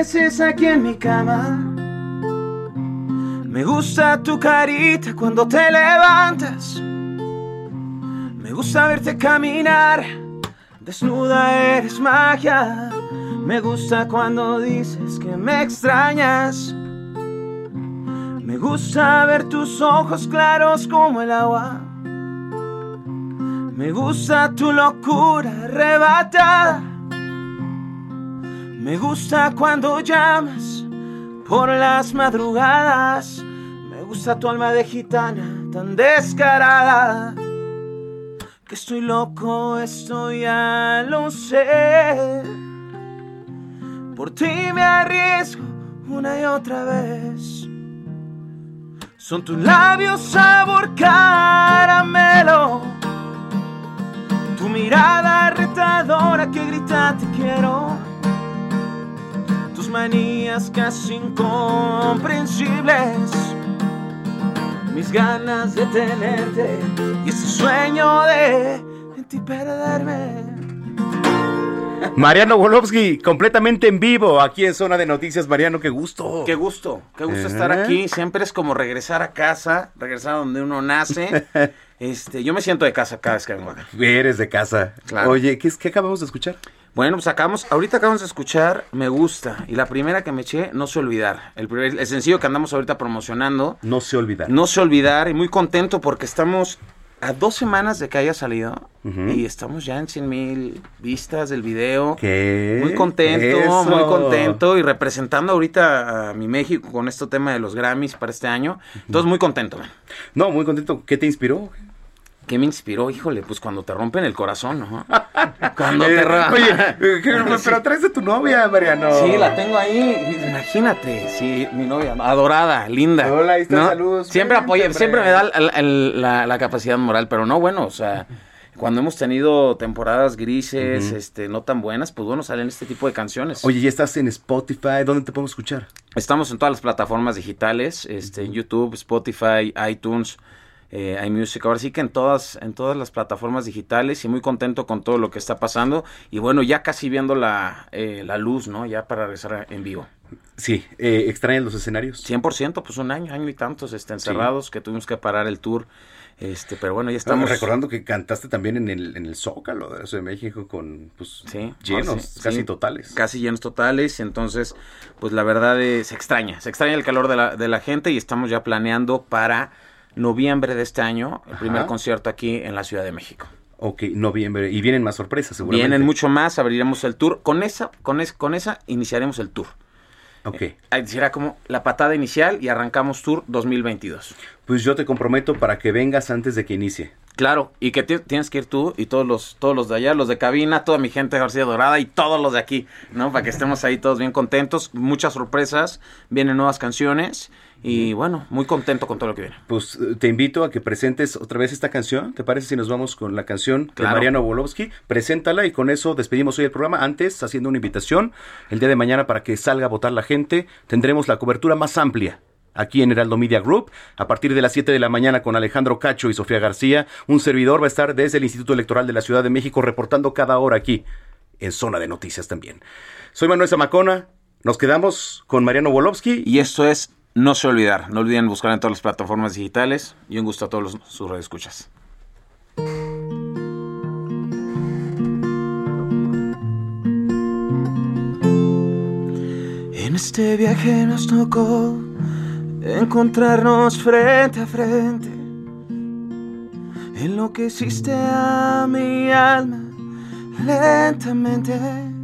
aquí en mi cama. Me gusta tu carita cuando te levantas. Me gusta verte caminar. Desnuda eres magia. Me gusta cuando dices que me extrañas. Me gusta ver tus ojos claros como el agua. Me gusta tu locura arrebatada. Me gusta cuando llamas por las madrugadas. Me gusta tu alma de gitana tan descarada. Que estoy loco, esto ya lo sé. Por ti me arriesgo una y otra vez. Son tus labios sabor caramelo. Tu mirada retadora que grita te quiero manías casi incomprensibles, mis ganas de tenerte y ese sueño de en ti perderme. <laughs> Mariano Wolowski, completamente en vivo, aquí en Zona de Noticias. Mariano, qué gusto. Qué gusto, qué gusto estar ¿Eh? aquí. Siempre es como regresar a casa, regresar a donde uno nace. <laughs> este, yo me siento de casa cada vez que vengo acá. Eres de casa. Oye, ¿qué, ¿qué acabamos de escuchar? Bueno, pues acabamos, ahorita acabamos de escuchar Me Gusta. Y la primera que me eché, No sé olvidar. El, el sencillo que andamos ahorita promocionando. No sé olvidar. No sé olvidar. Y muy contento porque estamos a dos semanas de que haya salido. Y estamos ya en 100 mil vistas del video. ¿Qué? Muy contento, muy contento. Y representando ahorita a mi México con este tema de los Grammys para este año. Entonces, muy contento. No, muy contento. ¿Qué te inspiró? ¿Qué me inspiró? Híjole, pues cuando te rompen el corazón, ¿no? <laughs> Cuando te Oye, pero traes de tu novia, Mariano. Sí, la tengo ahí. Imagínate, sí, mi novia, adorada, linda. Hola, ahí está, saludos. Siempre apoya, siempre me da la, capacidad moral, pero no, bueno, o sea, cuando hemos tenido temporadas grises, este, no tan buenas, pues bueno, salen este tipo de canciones. Oye, ¿ya estás en Spotify? ¿Dónde te podemos escuchar? Estamos en todas las plataformas digitales, este, en YouTube, Spotify, iTunes eh, iMusic, ahora sí que en todas, en todas las plataformas digitales y muy contento con todo lo que está pasando y bueno, ya casi viendo la, eh, la luz, ¿no? Ya para regresar en vivo. Sí, eh, ¿extrañan los escenarios? 100%, pues un año, año y tantos este, encerrados que tuvimos que parar el tour. Este, pero bueno, ya estamos. recordando que cantaste también en el, en el Zócalo de de México con pues llenos, casi totales. Casi llenos totales. Entonces, pues la verdad se extraña, se extraña el calor de la, de la gente y estamos ya planeando para noviembre de este año, el primer concierto aquí en la Ciudad de México. Ok, noviembre. Y vienen más sorpresas, seguramente. Vienen mucho más, abriremos el tour. Con esa, con, con esa iniciaremos el tour. Ok. Eh, será como la patada inicial y arrancamos Tour 2022. Pues yo te comprometo para que vengas antes de que inicie. Claro, y que tienes que ir tú y todos los, todos los de allá, los de cabina, toda mi gente de García Dorada y todos los de aquí, ¿no? Para que estemos ahí todos bien contentos. Muchas sorpresas, vienen nuevas canciones y bueno, muy contento con todo lo que viene. Pues eh, te invito a que presentes otra vez esta canción. ¿Te parece si nos vamos con la canción de Mariano Wolowski? Preséntala y con eso despedimos hoy el programa. Antes, haciendo una invitación, el día de mañana para que salga a votar la gente, tendremos la cobertura más amplia aquí en Heraldo Media Group. A partir de las 7 de la mañana con Alejandro Cacho y Sofía García, un servidor va a estar desde el Instituto Electoral de la Ciudad de México reportando cada hora aquí en Zona de Noticias también. Soy Manuel Zamacona, nos quedamos con Mariano Wolowski. Y esto es No se olvidar, no olviden buscar en todas las plataformas digitales y un gusto a todos los, sus radioescuchas. En este viaje nos tocó encontrarnos frente a frente. En lo que hiciste a mi alma lentamente.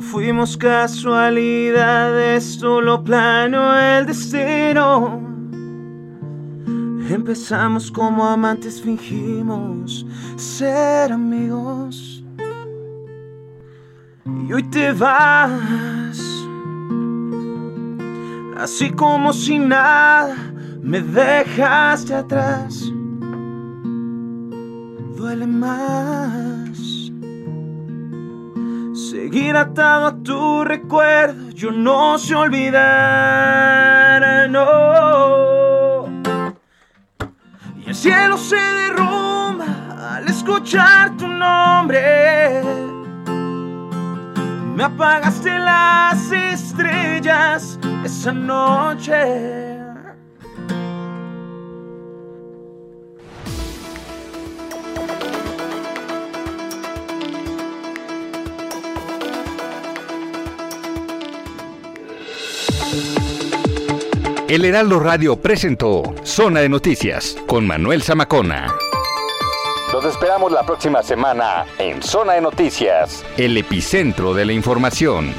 No fuimos casualidades, solo plano el destino. Empezamos como amantes, fingimos ser amigos. Y hoy te vas Así como si nada me dejaste atrás. Duele más seguir atado a tu recuerdo. Yo no sé olvidar, no. Y el cielo se derrumba al escuchar tu nombre. Me apagaste las estrellas esa noche. El Heraldo Radio presentó Zona de Noticias con Manuel Zamacona. Los esperamos la próxima semana en Zona de Noticias, el epicentro de la información.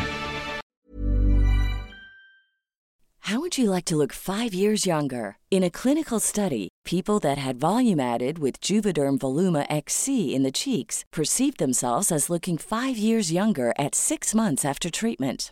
How would you like to look five years younger? In a clinical study, people that had volume added with Juvederm Voluma XC in the cheeks perceived themselves as looking five years younger at six months after treatment.